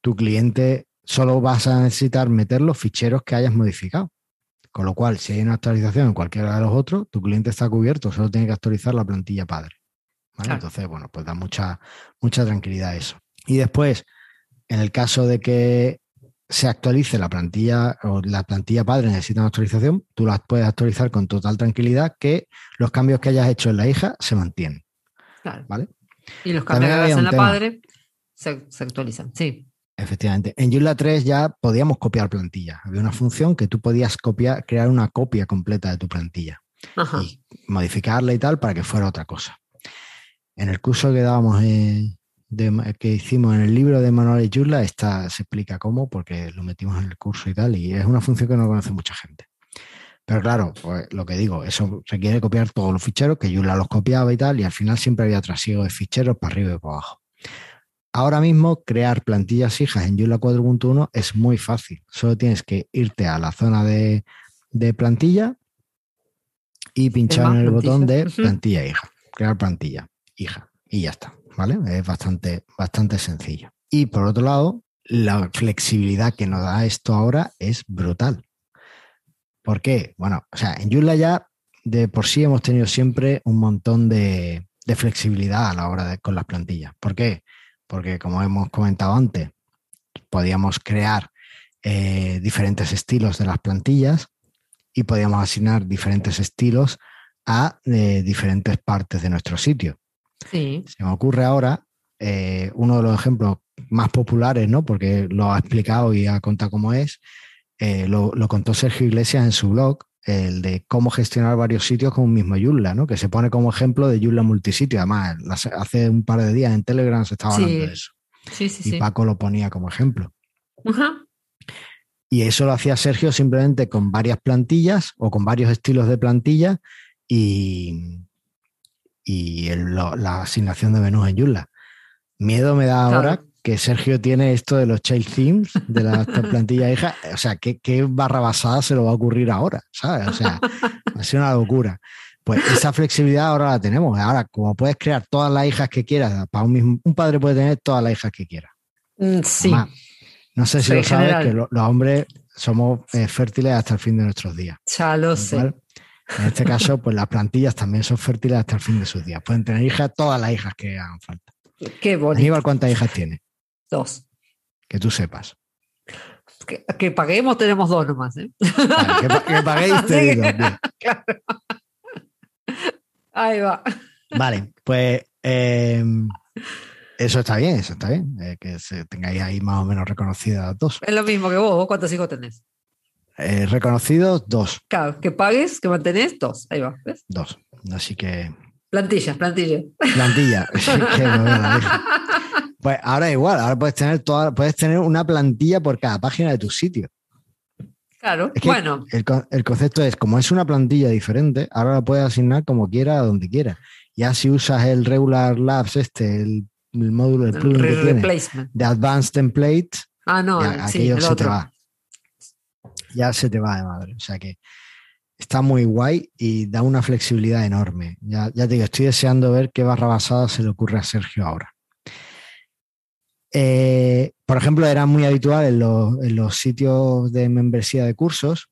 Speaker 2: tu cliente solo vas a necesitar meter los ficheros que hayas modificado. Con lo cual, si hay una actualización en cualquiera de los otros, tu cliente está cubierto, solo tiene que actualizar la plantilla padre. Entonces, bueno, pues da mucha, mucha tranquilidad eso. Y después, en el caso de que se actualice la plantilla o la plantilla padre necesita una actualización, tú las puedes actualizar con total tranquilidad que los cambios que hayas hecho en la hija se mantienen.
Speaker 1: Claro.
Speaker 2: ¿vale?
Speaker 1: Y los cambios que hagas en la
Speaker 2: tema.
Speaker 1: padre se, se actualizan. Sí.
Speaker 2: Efectivamente. En Joomla 3 ya podíamos copiar plantilla. Había una función que tú podías copiar, crear una copia completa de tu plantilla
Speaker 1: Ajá.
Speaker 2: y modificarla y tal para que fuera otra cosa. En el curso que dábamos, eh, de- que hicimos en el libro de manuales Joomla, esta se explica cómo, porque lo metimos en el curso y tal, y es una función que no conoce mucha gente. Pero claro, pues lo que digo, eso requiere copiar todos los ficheros, que Joomla los copiaba y tal, y al final siempre había trasiego de ficheros para arriba y para abajo. Ahora mismo, crear plantillas hijas en Joomla 4.1 es muy fácil. Solo tienes que irte a la zona de, de plantilla y pinchar en el botón de
Speaker 1: plantilla
Speaker 2: hija, crear plantilla hija y ya está, ¿vale? Es bastante, bastante sencillo. Y por otro lado, la flexibilidad que nos da esto ahora es brutal. ¿Por qué? Bueno, o sea, en Joomla ya de por sí hemos tenido siempre un montón de, de flexibilidad a la hora de con las plantillas. ¿Por qué? Porque como hemos comentado antes, podíamos crear eh, diferentes estilos de las plantillas y podíamos asignar diferentes estilos a eh, diferentes partes de nuestro sitio.
Speaker 1: Sí.
Speaker 2: Se me ocurre ahora eh, uno de los ejemplos más populares, ¿no? Porque lo ha explicado y ha contado cómo es. eh, lo, lo contó Sergio Iglesias en su blog, el de cómo gestionar varios sitios con un mismo Joomla, ¿no? Que se pone como ejemplo de Joomla multisitio. Además, hace un par de días en Telegram se estaba
Speaker 1: Sí.
Speaker 2: hablando de eso.
Speaker 1: Sí, sí,
Speaker 2: Y
Speaker 1: sí.
Speaker 2: Paco lo ponía como ejemplo.
Speaker 1: Ajá.
Speaker 2: Y eso lo hacía Sergio simplemente con varias plantillas o con varios estilos de plantilla y, y el- lo- la asignación de menús en Joomla. Miedo me da
Speaker 1: Claro.
Speaker 2: Que Sergio tiene esto de los child themes de la (laughs) plantilla hija. O sea, ¿qué, qué barra basada se lo va a ocurrir ahora? ¿Sabes? O sea, ha sido una locura. Pues esa flexibilidad ahora la tenemos. Ahora, como puedes crear todas las hijas que quieras, para un, mismo, un padre puede tener todas las hijas que quiera.
Speaker 1: Mm, Sí.
Speaker 2: Además, no sé si lo sabes,
Speaker 1: general.
Speaker 2: que lo- los hombres somos eh, fértiles hasta el fin de nuestros días.
Speaker 1: Ya lo sé.
Speaker 2: cual, En este caso, pues las plantillas también son fértiles hasta el fin de sus días. Pueden tener hijas, todas las hijas que hagan falta.
Speaker 1: Qué bonito.
Speaker 2: Aníbal, ¿cuántas hijas tiene?
Speaker 1: Dos.
Speaker 2: Que tú sepas.
Speaker 1: Que, que paguemos tenemos dos nomás. ¿eh?
Speaker 2: Vale, que, pa- que paguéis, te
Speaker 1: Sí.
Speaker 2: digo. Bien. (laughs)
Speaker 1: Claro. Ahí va.
Speaker 2: Vale, pues eh, eso está bien, eso está bien. eh, que se tengáis ahí más o menos reconocidas dos.
Speaker 1: Es lo mismo que vos. ¿Vos cuántos hijos tenés?
Speaker 2: Eh, reconocidos, dos.
Speaker 1: Claro, que pagues, que mantenés, dos. Ahí va. ¿ves?
Speaker 2: Dos. Así que
Speaker 1: Plantillas, plantillas.
Speaker 2: plantilla. (laughs) Pues ahora igual, ahora puedes tener toda, puedes tener una plantilla por cada página de tu sitio.
Speaker 1: Claro,
Speaker 2: Es que
Speaker 1: bueno,
Speaker 2: El, con- el concepto es, como es una plantilla diferente, ahora la puedes asignar como quiera, a donde quiera. Ya si usas el Regular Labs, este, el, el módulo, el plugin que tiene, de Advanced Template,
Speaker 1: Ah, no,
Speaker 2: ya
Speaker 1: sí,
Speaker 2: aquello
Speaker 1: el
Speaker 2: se te
Speaker 1: otro.
Speaker 2: va. Ya se te va de madre. O sea que está muy guay y da una flexibilidad enorme. Ya, ya te digo, estoy deseando ver qué barra basada se le ocurre a Sergio ahora. Eh, por ejemplo, era muy habitual en los, en los sitios de membresía de cursos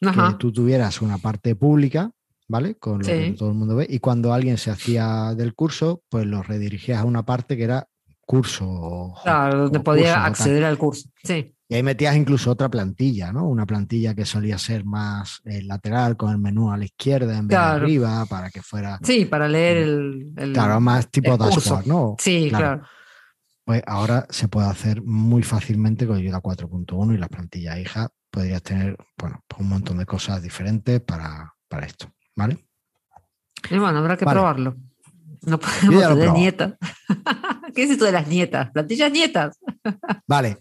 Speaker 2: que tú tuvieras una parte pública, ¿vale? Con lo que todo el mundo ve. Y cuando alguien se hacía del curso, pues lo redirigías a una parte que era curso.
Speaker 1: Claro, donde podía acceder al curso. Sí,
Speaker 2: Y ahí metías incluso otra plantilla, ¿no? Una plantilla que solía ser más eh, lateral, con el menú a la izquierda en vez
Speaker 1: Claro.
Speaker 2: de arriba, para que fuera,
Speaker 1: sí, para leer el. el-
Speaker 2: claro, más tipo
Speaker 1: curso.
Speaker 2: dashboard, ¿no?
Speaker 1: Sí,
Speaker 2: claro.
Speaker 1: claro.
Speaker 2: Pues ahora se puede hacer muy fácilmente con Yoda 4.1 y las plantillas hija podrías tener, bueno, pues un montón de cosas diferentes para, para esto, ¿vale?
Speaker 1: Y bueno, habrá que
Speaker 2: Vale.
Speaker 1: probarlo. No podemos tener nietas. (laughs) ¿Qué es esto de las nietas? Plantillas nietas.
Speaker 2: Vale.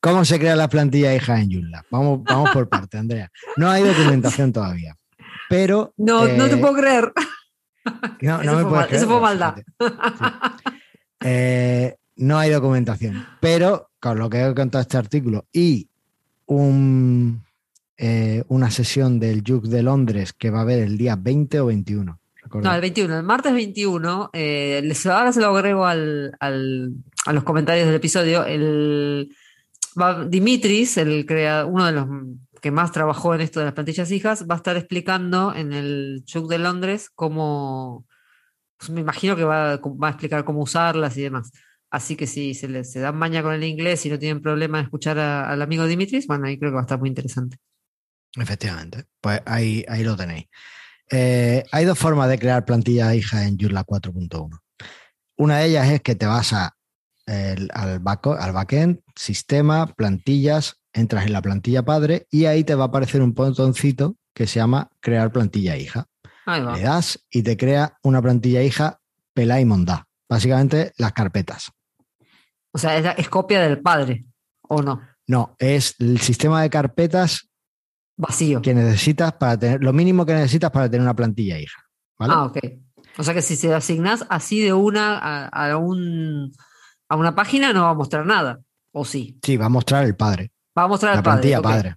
Speaker 2: ¿Cómo se crea la plantilla hija en Joomla? Vamos, vamos por parte, Andrea. No hay documentación (laughs) todavía, pero...
Speaker 1: No, no te
Speaker 2: eh,
Speaker 1: puedo creer.
Speaker 2: No,
Speaker 1: Eso
Speaker 2: no me
Speaker 1: fue mal- eso
Speaker 2: creer,
Speaker 1: fue maldad.
Speaker 2: Sí. (laughs) Eh, no hay documentación, pero con lo que he contado este artículo y eh, una sesión del Juke de Londres que va a haber el día 20 o 21. recordad.
Speaker 1: No, el 21, el martes 21, eh, ahora se lo agrego al, a los comentarios del episodio. El, Dimitris, el crea, uno de los que más trabajó en esto de las plantillas hijas, va a estar explicando en el Chuck de Londres cómo, pues me imagino que va, va a explicar cómo usarlas y demás. Así que si se, les, se dan maña con el inglés y no tienen problema de escuchar a- al amigo Dimitris, bueno, ahí creo que va a estar muy interesante.
Speaker 2: Efectivamente, pues ahí, ahí lo tenéis. Eh, hay dos formas de crear plantillas hijas en Joomla 4.1. Una de ellas es que te vas a, el- al, back, al backend, sistema, plantillas, entras en la plantilla padre y ahí te va a aparecer un botoncito que se llama crear plantilla hija.
Speaker 1: Ahí va.
Speaker 2: Le das y te crea una plantilla hija pelá y mondá. Básicamente las carpetas.
Speaker 1: O sea, es, la- es copia del padre, ¿o no?
Speaker 2: No, es el sistema de carpetas
Speaker 1: Vacío.
Speaker 2: que necesitas para tener, lo mínimo que necesitas para tener una plantilla hija. ¿vale?
Speaker 1: Ah, ok. O sea que si se asignás así de una a, a un, a una página no va a mostrar nada. ¿O sí?
Speaker 2: Sí, va a mostrar el padre,
Speaker 1: Va a mostrar
Speaker 2: la
Speaker 1: el padre.
Speaker 2: plantilla
Speaker 1: ok.
Speaker 2: padre.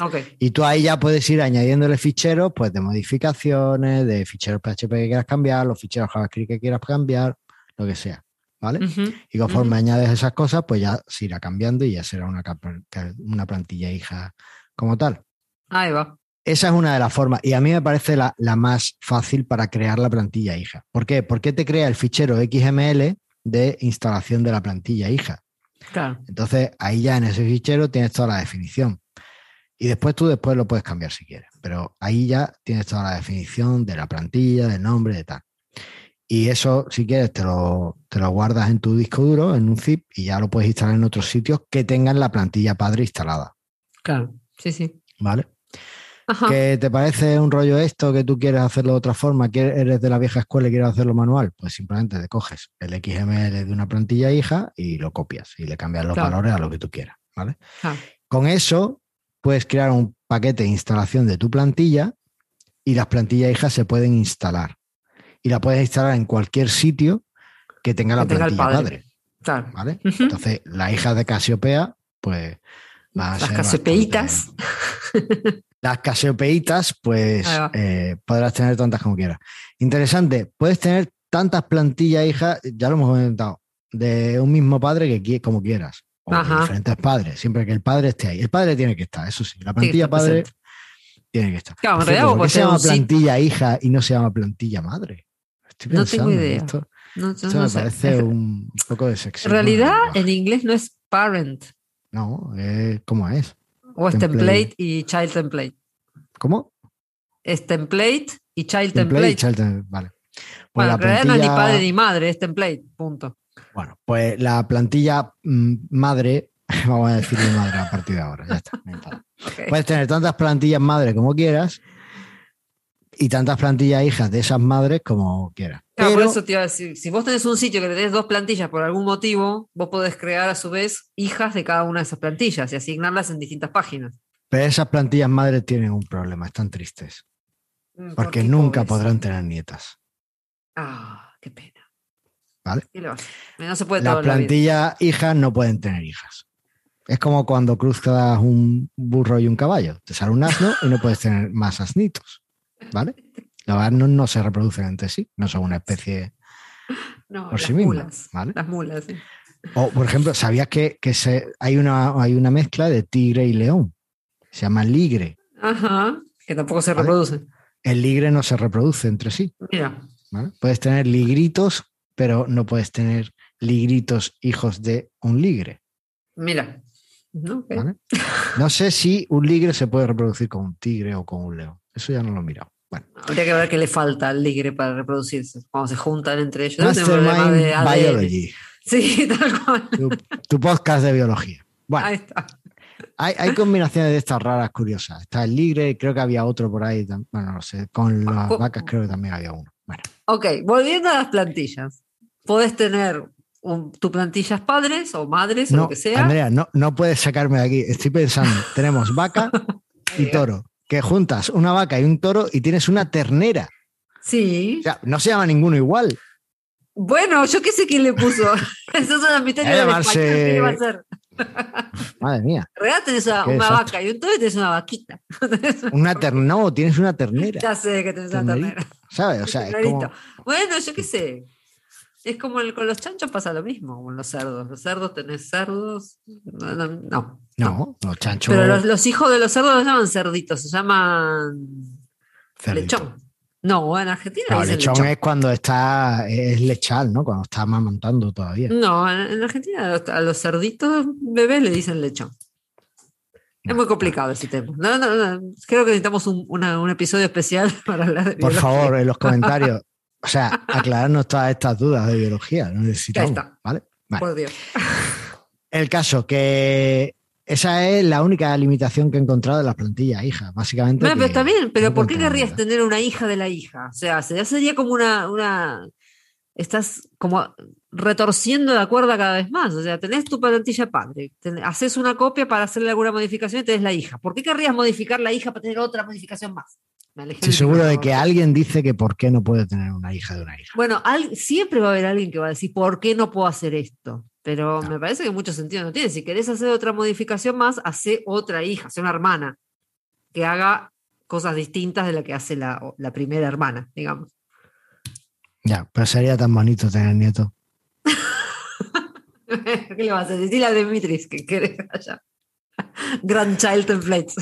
Speaker 1: Ok.
Speaker 2: Y tú ahí ya puedes ir añadiéndole ficheros pues, de modificaciones, de ficheros PHP que quieras cambiar, los ficheros JavaScript que quieras cambiar, lo que sea. ¿Vale? Y conforme añades esas cosas, pues ya se irá cambiando y ya será una, una plantilla hija como tal.
Speaker 1: Ahí va.
Speaker 2: Esa es una de las formas y a mí me parece la, la más fácil para crear la plantilla hija. ¿Por qué? Porque te crea el fichero XML de instalación de la plantilla hija.
Speaker 1: Claro.
Speaker 2: Entonces ahí ya en ese fichero tienes toda la definición. Y después tú después lo puedes cambiar si quieres. Pero ahí ya tienes toda la definición de la plantilla, del nombre, de tal. Y eso, si quieres, te lo, te lo guardas en tu disco duro, en un zip, y ya lo puedes instalar en otros sitios que tengan la plantilla padre instalada.
Speaker 1: Claro. Sí, sí.
Speaker 2: ¿Vale?
Speaker 1: Ajá.
Speaker 2: ¿Qué te parece un rollo esto que tú quieres hacerlo de otra forma? que eres de la vieja escuela y quieres hacerlo manual? Pues simplemente te coges el XML de una plantilla hija y lo copias y le cambias los
Speaker 1: Claro.
Speaker 2: valores a lo que tú quieras. ¿vale? Con eso puedes crear un paquete de instalación de tu plantilla y las plantillas hijas se pueden instalar. Y la puedes instalar en cualquier sitio que tenga la
Speaker 1: Que tenga el
Speaker 2: plantilla
Speaker 1: padre.
Speaker 2: padre.
Speaker 1: Claro.
Speaker 2: ¿vale? Entonces, la hija de Casiopea, pues a
Speaker 1: Las
Speaker 2: ser bastante- Las casiopeitas, pues eh, podrás tener tantas como quieras. Interesante, puedes tener tantas plantillas hijas, ya lo hemos comentado, de un mismo padre que como quieras. O de diferentes padres, siempre que el padre esté ahí. El padre tiene que estar, eso sí. La plantilla padre
Speaker 1: presente.
Speaker 2: tiene que estar.
Speaker 1: Claro, en realidad
Speaker 2: ¿por qué se llama plantilla hija y no se llama plantilla madre? Estoy
Speaker 1: No tengo idea.
Speaker 2: Esto,
Speaker 1: No,
Speaker 2: esto
Speaker 1: no
Speaker 2: me
Speaker 1: sé.
Speaker 2: parece un poco de
Speaker 1: En
Speaker 2: sexismo.
Speaker 1: realidad,
Speaker 2: lenguaje.
Speaker 1: en inglés no es parent,
Speaker 2: No, es, ¿cómo es?
Speaker 1: o es
Speaker 2: Template.
Speaker 1: template y child template.
Speaker 2: ¿Cómo?
Speaker 1: Es template y child
Speaker 2: Template,
Speaker 1: template.
Speaker 2: child template, Vale. Pues
Speaker 1: Bueno,
Speaker 2: la
Speaker 1: en realidad no es ni
Speaker 2: plantilla-
Speaker 1: padre ni madre, es template, punto.
Speaker 2: Bueno, pues la plantilla mm, madre, (laughs) vamos a decirle madre a partir de ahora, ya está. Puedes tener tantas plantillas madre como quieras y tantas plantillas hijas de esas madres como quieras.
Speaker 1: Claro, por
Speaker 2: Pero-
Speaker 1: eso te iba a decir, si vos tenés un sitio que tenés dos plantillas por algún motivo, vos podés crear a su vez hijas de cada una de esas plantillas y asignarlas en distintas páginas.
Speaker 2: Pero esas plantillas madres tienen un problema, están tristes.
Speaker 1: Mm, ¿por
Speaker 2: Porque nunca
Speaker 1: pobres?
Speaker 2: podrán tener nietas.
Speaker 1: Ah, qué pena.
Speaker 2: ¿Vale?
Speaker 1: No se puede
Speaker 2: Las
Speaker 1: la
Speaker 2: plantillas hijas no pueden tener hijas. Es como cuando cruzas un burro y un caballo. Te sale un asno y no puedes tener más asnitos. ¿Vale? Los asnos no se reproducen entre sí, no son una especie (laughs)
Speaker 1: No,
Speaker 2: por sí mismas. ¿vale?
Speaker 1: Las mulas, sí.
Speaker 2: O, por ejemplo, ¿sabías que, que se, hay, una, hay una mezcla de tigre y león? Se llama ligre.
Speaker 1: Ajá, que tampoco se
Speaker 2: Vale.
Speaker 1: reproducen.
Speaker 2: El ligre no se reproduce entre sí.
Speaker 1: Mira,
Speaker 2: ¿vale? Puedes tener ligritos, pero no puedes tener ligritos hijos de un ligre.
Speaker 1: mira. No
Speaker 2: sé si un ligre se puede reproducir con un tigre o con un león. Eso ya no lo he mirado. Bueno,
Speaker 1: Habría que ver qué le falta al ligre para reproducirse. Cuando se juntan entre ellos.
Speaker 2: Mastermind
Speaker 1: de.
Speaker 2: Biology,
Speaker 1: Sí, (laughs) tal cual.
Speaker 2: tu, tu podcast de biología. Bueno,
Speaker 1: Ahí está.
Speaker 2: hay, hay combinaciones de estas raras curiosas. Está el ligre, creo que había otro por ahí. Bueno, no sé. Con las
Speaker 1: Co-
Speaker 2: vacas creo que también había uno. Bueno,
Speaker 1: Ok, volviendo a las plantillas. Podés tener un- tu plantillas padres o madres o
Speaker 2: no,
Speaker 1: lo que sea.
Speaker 2: Andrea, no, no puedes sacarme de aquí. Estoy pensando, tenemos vaca (laughs) y toro. Que juntas una vaca y un toro y tienes una ternera.
Speaker 1: Sí.
Speaker 2: O sea, no se llama ninguno igual.
Speaker 1: Bueno, yo qué sé quién le puso. (laughs) Eso es un misterio del
Speaker 2: llamarse-.
Speaker 1: ¿Qué va a hacer? (laughs)
Speaker 2: Madre mía.
Speaker 1: En realidad tenés una, una vaca y un toro y tenés una vaquita. (laughs)
Speaker 2: Una ternera. No, tienes una ternera.
Speaker 1: ya sé que tenés una ternera.
Speaker 2: ¿Sabes? O sea, es como.
Speaker 1: Bueno, yo qué sé. Es como el- con los chanchos pasa lo mismo, con los cerdos. Los cerdos tenés cerdos. No, no, no.
Speaker 2: No, los chanchos.
Speaker 1: Pero los, los hijos de los cerdos no se llaman cerditos, se llaman
Speaker 2: cerdito.
Speaker 1: lechón. No, en Argentina
Speaker 2: No,
Speaker 1: dicen
Speaker 2: lechón
Speaker 1: lechón.
Speaker 2: es cuando está. Es lechal, ¿no? Cuando está amamantando todavía.
Speaker 1: No, en, en Argentina a los, a los cerditos bebés le dicen lechón. Es muy complicado ese tema. No, no, no. Creo que necesitamos un, una- un episodio especial (laughs) para hablar de
Speaker 2: Por
Speaker 1: biología.
Speaker 2: favor, en los comentarios. O sea, aclararnos todas estas dudas de biología. Lo necesitamos.
Speaker 1: está.
Speaker 2: ¿Vale? Vale.
Speaker 1: Por Dios.
Speaker 2: El caso que esa es la única limitación que he encontrado de las plantillas hijas, básicamente.
Speaker 1: Bueno, pero está bien, pero
Speaker 2: no
Speaker 1: ¿por qué querrías
Speaker 2: nada.
Speaker 1: tener una hija de la hija? O sea, se- sería como una, una. Estás como retorciendo la cuerda cada vez más. O sea, tenés tu plantilla padre, ten- haces una copia para hacerle alguna modificación y tenés la hija. ¿Por qué querrías modificar la hija para tener otra modificación más? Me alejé
Speaker 2: Estoy seguro de que alguien dice que por qué no puede tener una hija de una hija.
Speaker 1: Bueno, al- siempre va a haber alguien que va a decir, ¿por qué no puedo hacer esto? Pero
Speaker 2: No.
Speaker 1: me parece que mucho sentido no tiene. Si querés hacer otra modificación más, hace otra hija, hace una hermana que haga cosas distintas de la que hace la, la primera hermana, digamos.
Speaker 2: Ya, pero sería tan bonito tener nietos. (laughs)
Speaker 1: ¿Qué le vas a decir a Dimitris que querés (laughs) allá? Grandchild templates.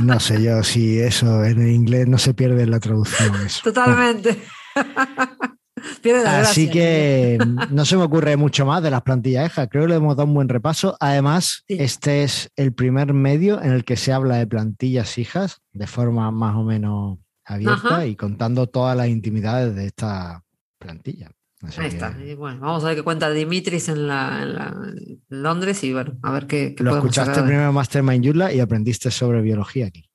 Speaker 2: No sé yo si eso en inglés no se pierde en la traducción. Eso.
Speaker 1: Totalmente. (laughs) Pierde la
Speaker 2: Así
Speaker 1: gracia.
Speaker 2: que no se me ocurre mucho más de las plantillas hijas. Creo que le hemos dado un buen repaso. Además,
Speaker 1: Sí.
Speaker 2: este es el primer medio en el que se habla de plantillas hijas de forma más o menos abierta
Speaker 1: Ajá.
Speaker 2: y contando todas las intimidades de esta plantilla. Así
Speaker 1: Ahí
Speaker 2: que
Speaker 1: está. Y bueno, vamos a ver qué cuenta Dimitris en, la, en, la- en Londres y bueno, a ver qué, qué
Speaker 2: Lo escuchaste
Speaker 1: sacar de-
Speaker 2: primero en Mastermind Yula y aprendiste sobre biología aquí.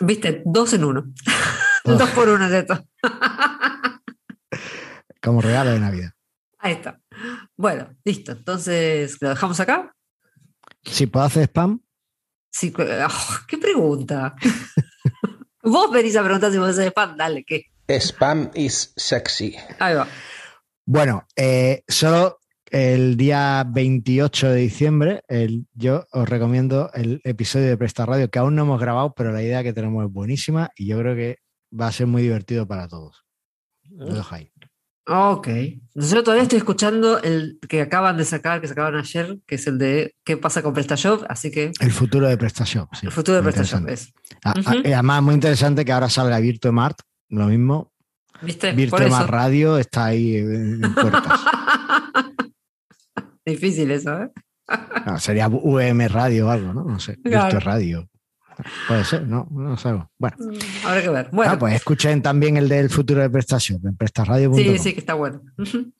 Speaker 1: Viste, dos en uno. (laughs) Dos por uno es esto. (laughs)
Speaker 2: Como regalo de Navidad.
Speaker 1: Ahí está. Bueno, listo. Entonces, ¿lo dejamos acá?
Speaker 2: Si puedo hacer spam,
Speaker 1: Sí, oh, ¿Qué pregunta? (laughs) Vos venís a preguntar si vos haces spam, dale, ¿qué?
Speaker 3: Spam is sexy.
Speaker 1: Ahí va.
Speaker 2: Bueno, eh, solo el día 28 de diciembre el- yo os recomiendo el episodio de Presta Radio que aún no hemos grabado, pero la idea que tenemos es buenísima y yo creo que va a ser muy divertido para todos. Lo dejo ahí.
Speaker 1: Ok. Yo todavía estoy escuchando el que acaban de sacar, que sacaron ayer, que es el de ¿Qué pasa con PrestaShop? Así que
Speaker 2: El futuro de PrestaShop. sí,
Speaker 1: el futuro de PrestaShop es.
Speaker 2: Ah, ah, además, muy interesante que ahora salga Virtuemart, lo mismo.
Speaker 1: ¿Viste? Por eso.
Speaker 2: Radio está ahí en puertas. (laughs)
Speaker 1: Difícil eso, ¿eh?
Speaker 2: No, sería UM Radio o algo, ¿no? No sé.
Speaker 1: Claro.
Speaker 2: Virtue Radio. Puede ser, ¿no? No sé. Bueno.
Speaker 1: Habrá que ver. Bueno,
Speaker 2: Ah, pues escuchen también el del futuro de PrestaShop en prestarradio.com.
Speaker 1: sí, sí, que está bueno. (laughs) Ujú.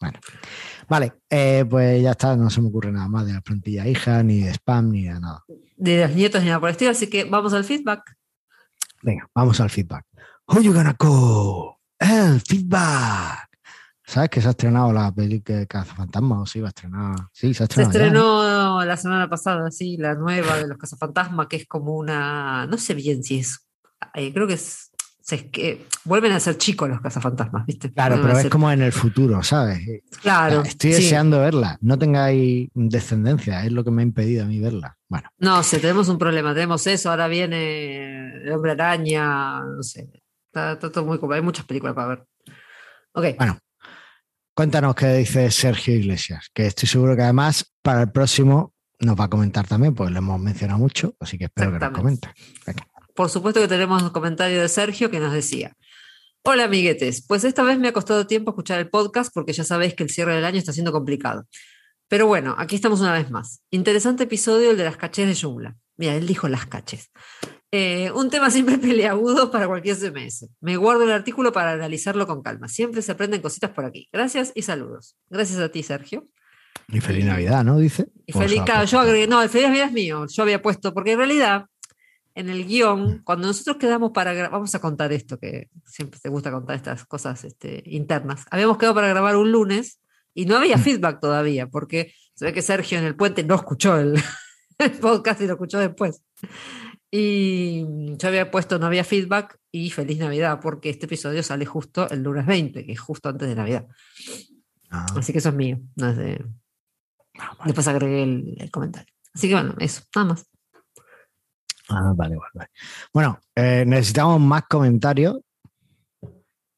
Speaker 2: Vale, eh, pues ya está, no se me ocurre nada más de la plantilla hija, ni de spam, ni de nada.
Speaker 1: De los nietos ni nada por el estilo, así que vamos al feedback.
Speaker 2: Venga, vamos al feedback. Who you gonna call? El feedback. ¿Sabes que se ha estrenado la película de Cazafantasmas? ¿O se iba a estrenar? Sí, se ha
Speaker 1: Se
Speaker 2: estrenado. ya, ¿no?
Speaker 1: estrenó la semana pasada, sí, la nueva de los cazafantasmas, que es como una. No sé bien si es. eh, creo que es. se- que vuelven a ser chicos los cazafantasmas, ¿viste?
Speaker 2: Claro,
Speaker 1: Vuelven
Speaker 2: pero es
Speaker 1: ser-
Speaker 2: como en el futuro, ¿sabes?
Speaker 1: Claro.
Speaker 2: Estoy
Speaker 1: sí.
Speaker 2: deseando verla. No tengáis descendencia, es lo que me ha impedido a mí verla. Bueno,
Speaker 1: No sé, tenemos un problema. Tenemos eso, ahora viene El Hombre Araña, no sé. Está, está todo muy complicado. Hay muchas películas para ver. Ok.
Speaker 2: Bueno, cuéntanos qué dice Sergio Iglesias, que estoy seguro que además para el próximo nos va a comentar también, pues lo hemos mencionado mucho, así que espero que nos comente.
Speaker 1: Exactamente. Por supuesto que tenemos un comentario de Sergio que nos decía. Hola amiguetes, pues esta vez me ha costado tiempo escuchar el podcast porque ya sabéis que el cierre del año está siendo complicado. Pero bueno, aquí estamos una vez más. Interesante episodio el de las caches de Jungla. Mira, él dijo las caches. Eh, un tema siempre (laughs) peleagudo para cualquier CMS. Me guardo el artículo para analizarlo con calma. Siempre se aprenden cositas por aquí. Gracias y saludos. Gracias a ti, Sergio.
Speaker 2: Y feliz Navidad, ¿no? Dice.
Speaker 1: Y
Speaker 2: O
Speaker 1: feliz,
Speaker 2: sea,
Speaker 1: claro, yo agregué, no, el feliz Navidad es mío, yo había puesto, porque en realidad, en el guion, cuando nosotros quedamos para grabar, vamos a contar esto, que siempre te gusta contar estas cosas este, internas, habíamos quedado para grabar un lunes y no había feedback todavía, porque se ve que Sergio en el puente no escuchó el, (laughs) el podcast y lo escuchó después. Y yo había puesto no había feedback y feliz Navidad, porque este episodio sale justo el lunes 20, que es justo antes de Navidad.
Speaker 2: ah,
Speaker 1: Así que eso es mío, no es de,
Speaker 2: ah, vale.
Speaker 1: Después agregué el, el comentario. Así que bueno, eso, nada más.
Speaker 2: Ah, vale, vale, vale. Bueno, eh, necesitamos más comentarios.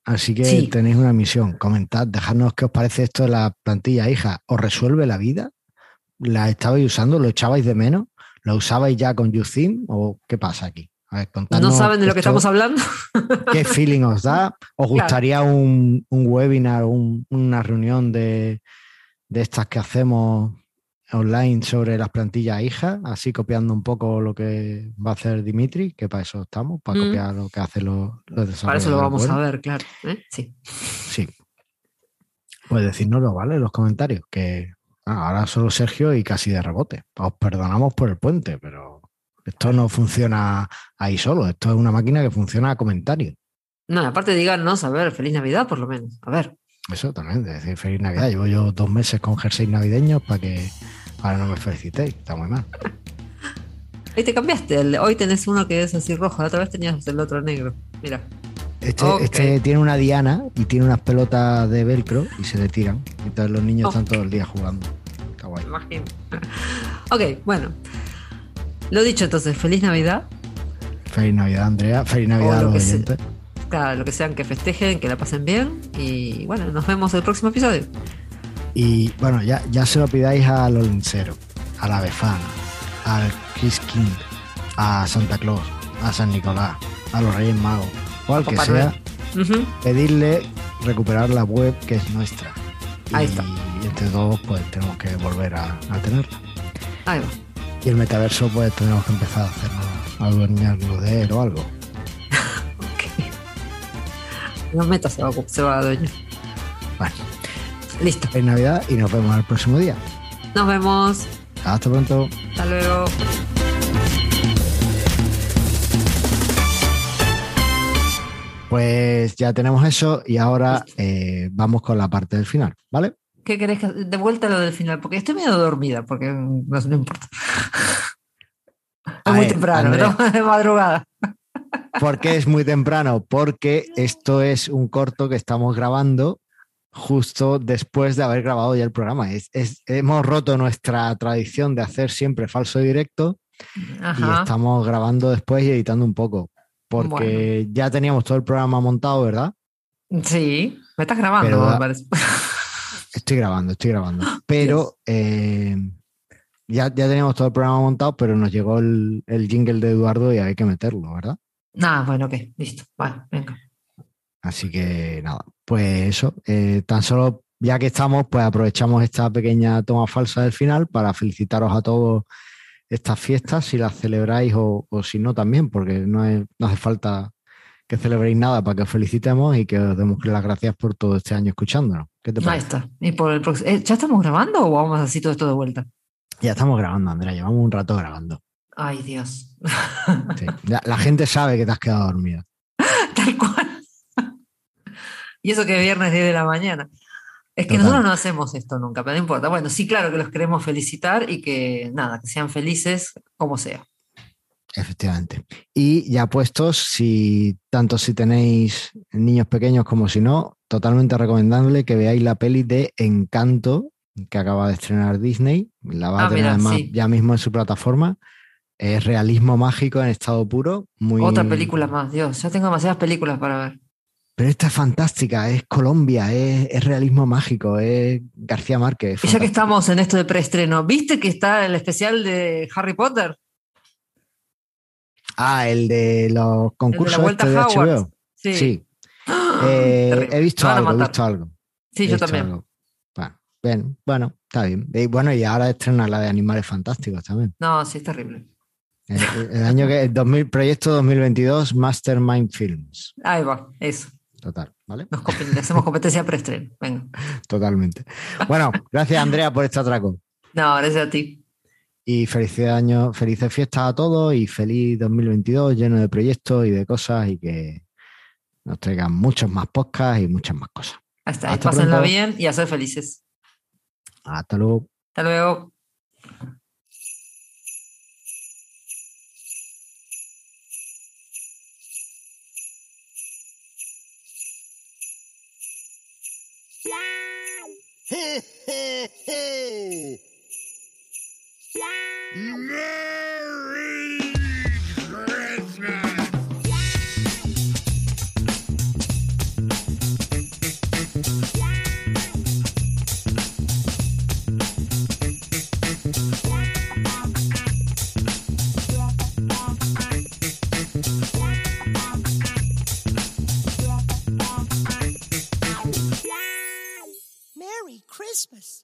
Speaker 2: Así que
Speaker 1: Sí.
Speaker 2: tenéis una misión. Comentad, dejadnos qué os parece esto de la plantilla, hija. ¿Os resuelve la vida? ¿La estabais usando? ¿Lo echabais de menos? ¿Lo usabais ya con UTheme? ¿O qué pasa aquí? A ver,
Speaker 1: ¿No saben de lo que estamos hablando?
Speaker 2: ¿Qué feeling os da? ¿Os gustaría un, un webinar, un- una reunión de, de estas que hacemos online sobre las plantillas hijas? Así copiando un poco lo que va a hacer Dimitri, que para eso estamos, para
Speaker 1: Mm.
Speaker 2: copiar lo que hacen los, los desarrolladores.
Speaker 1: Para eso lo vamos a ver, claro. ¿eh? Sí.
Speaker 2: Sí. Pues decírnoslo, ¿vale? En los comentarios, que ah, ahora solo Sergio y casi de rebote. Os perdonamos por el puente, pero esto no funciona ahí solo. Esto es una máquina que funciona a comentarios.
Speaker 1: No, aparte díganos, a ver, feliz Navidad por lo menos. A ver.
Speaker 2: Eso también, de decir feliz Navidad. Llevo yo dos meses con jerseys navideños para que ahora no me felicitéis. Está muy mal. (laughs)
Speaker 1: Ahí te cambiaste. hoy tenés uno que es así rojo, la otra vez tenías el otro negro. Mira.
Speaker 2: Este, este tiene una diana y tiene unas pelotas de velcro y se le tiran. Entonces los niños están todo el día jugando. Está guay.
Speaker 1: Imagino. ok, bueno. Lo dicho entonces, feliz Navidad.
Speaker 2: Feliz Navidad, Andrea. Feliz Navidad a
Speaker 1: lo
Speaker 2: los
Speaker 1: sea.
Speaker 2: oyentes.
Speaker 1: Claro, lo que sean, que festejen, que la pasen bien. Y bueno, nos vemos el próximo episodio.
Speaker 2: Y bueno, ya, ya se lo pidáis a los linceros, a la Befana, al Chris King, a Santa Claus, a San Nicolás, a los Reyes Magos, o al que
Speaker 1: Papá
Speaker 2: sea, pedirle recuperar la web que es nuestra.
Speaker 1: Ahí
Speaker 2: y
Speaker 1: está.
Speaker 2: entre todos, pues tenemos que volver a, a tenerla.
Speaker 1: Ahí va.
Speaker 2: Y el metaverso, pues tenemos que empezar a hacernos a adueñarnos de él o algo. (laughs)
Speaker 1: Ok. No metas, se va, a- se va a adueñar.
Speaker 2: Bueno,
Speaker 1: Listo.
Speaker 2: feliz Navidad y nos vemos el próximo día.
Speaker 1: Nos vemos.
Speaker 2: Hasta pronto.
Speaker 1: Hasta luego.
Speaker 2: Pues ya tenemos eso y ahora eh, vamos con la parte del final, ¿vale?
Speaker 1: ¿Qué querés que de vuelta a lo del final? Porque estoy medio dormida, porque no, no importa. Es muy
Speaker 2: ver,
Speaker 1: temprano. ¿no? (laughs) De madrugada.
Speaker 2: ¿Por qué es muy temprano? Porque esto es un corto que estamos grabando justo después de haber grabado ya el programa. Es- es- hemos roto nuestra tradición de hacer siempre falso directo y estamos grabando después y editando un poco. Porque ya teníamos todo el programa montado, ¿verdad?
Speaker 1: Sí, me estás grabando,
Speaker 2: Pero
Speaker 1: me
Speaker 2: da-
Speaker 1: parece. (laughs)
Speaker 2: Estoy grabando, estoy grabando. (gasps) Pero eh, ya, ya teníamos todo el programa montado, pero nos llegó el, el jingle de Eduardo y hay que meterlo, ¿verdad?
Speaker 1: Ah, bueno, ok, listo. Vale, venga.
Speaker 2: Así que nada, pues eso, eh, tan solo ya que estamos, pues aprovechamos esta pequeña toma falsa del final para felicitaros a todos estas fiestas, si las celebráis o, o si no también, porque no, es- no hace falta que celebréis nada para que os felicitemos y que os demos las gracias por todo este año escuchándonos. ¿Qué te
Speaker 1: Ahí está. Y por el próximo. eh, ¿Ya estamos grabando o vamos así todo esto de vuelta?
Speaker 2: Ya estamos grabando, Andrea, llevamos un rato grabando.
Speaker 1: Ay, Dios.
Speaker 2: Sí. Ya- La gente sabe que te has quedado dormida. (laughs)
Speaker 1: Tal cual. Y eso que es viernes 10 de la mañana. Es que
Speaker 2: Total.
Speaker 1: nosotros no hacemos esto nunca, pero no importa. Bueno, sí, claro que los queremos felicitar y que nada, que sean felices como sea.
Speaker 2: Efectivamente. Y ya puestos, si tanto si tenéis niños pequeños como si no, totalmente recomendable que veáis la peli de Encanto que acaba de estrenar Disney. La va
Speaker 1: Ah,
Speaker 2: a tener
Speaker 1: mira,
Speaker 2: además
Speaker 1: sí.
Speaker 2: ya mismo en su plataforma. Es realismo mágico en estado puro. Muy...
Speaker 1: Otra película más, Dios, ya tengo demasiadas películas para ver.
Speaker 2: Pero esta es fantástica, es Colombia, es, es realismo mágico, es García Márquez. es
Speaker 1: ya que estamos en esto de preestreno, ¿viste que está el especial de Harry Potter?
Speaker 2: Ah, el de los concursos este de
Speaker 1: a Hogwarts.
Speaker 2: HBO.
Speaker 1: Sí.
Speaker 2: Sí. (gasps) Eh, he visto algo, he visto algo.
Speaker 1: Sí,
Speaker 2: He
Speaker 1: yo también.
Speaker 2: algo. Bueno, bien, bueno, está bien. Y bueno, y ahora estrena la de Animales Fantásticos también.
Speaker 1: No, sí, es terrible.
Speaker 2: El, el año que, el 2000, proyecto 2022, Mastermind Films.
Speaker 1: Ahí va, eso.
Speaker 2: Total, ¿vale?
Speaker 1: Nos hacemos competencia preestreno. Venga. (laughs)
Speaker 2: Totalmente. Bueno, gracias Andrea por este atraco.
Speaker 1: No, gracias a ti.
Speaker 2: Y felices años, felices fiestas a todos y feliz 2022 lleno de proyectos y de cosas y que nos traigan muchos más podcasts y muchas más cosas. Hasta
Speaker 1: Pásenla
Speaker 2: pronto.
Speaker 1: bien y a ser felices.
Speaker 2: Hasta luego.
Speaker 1: Hasta luego.
Speaker 4: Ho, ho, ho! Merry Christmas.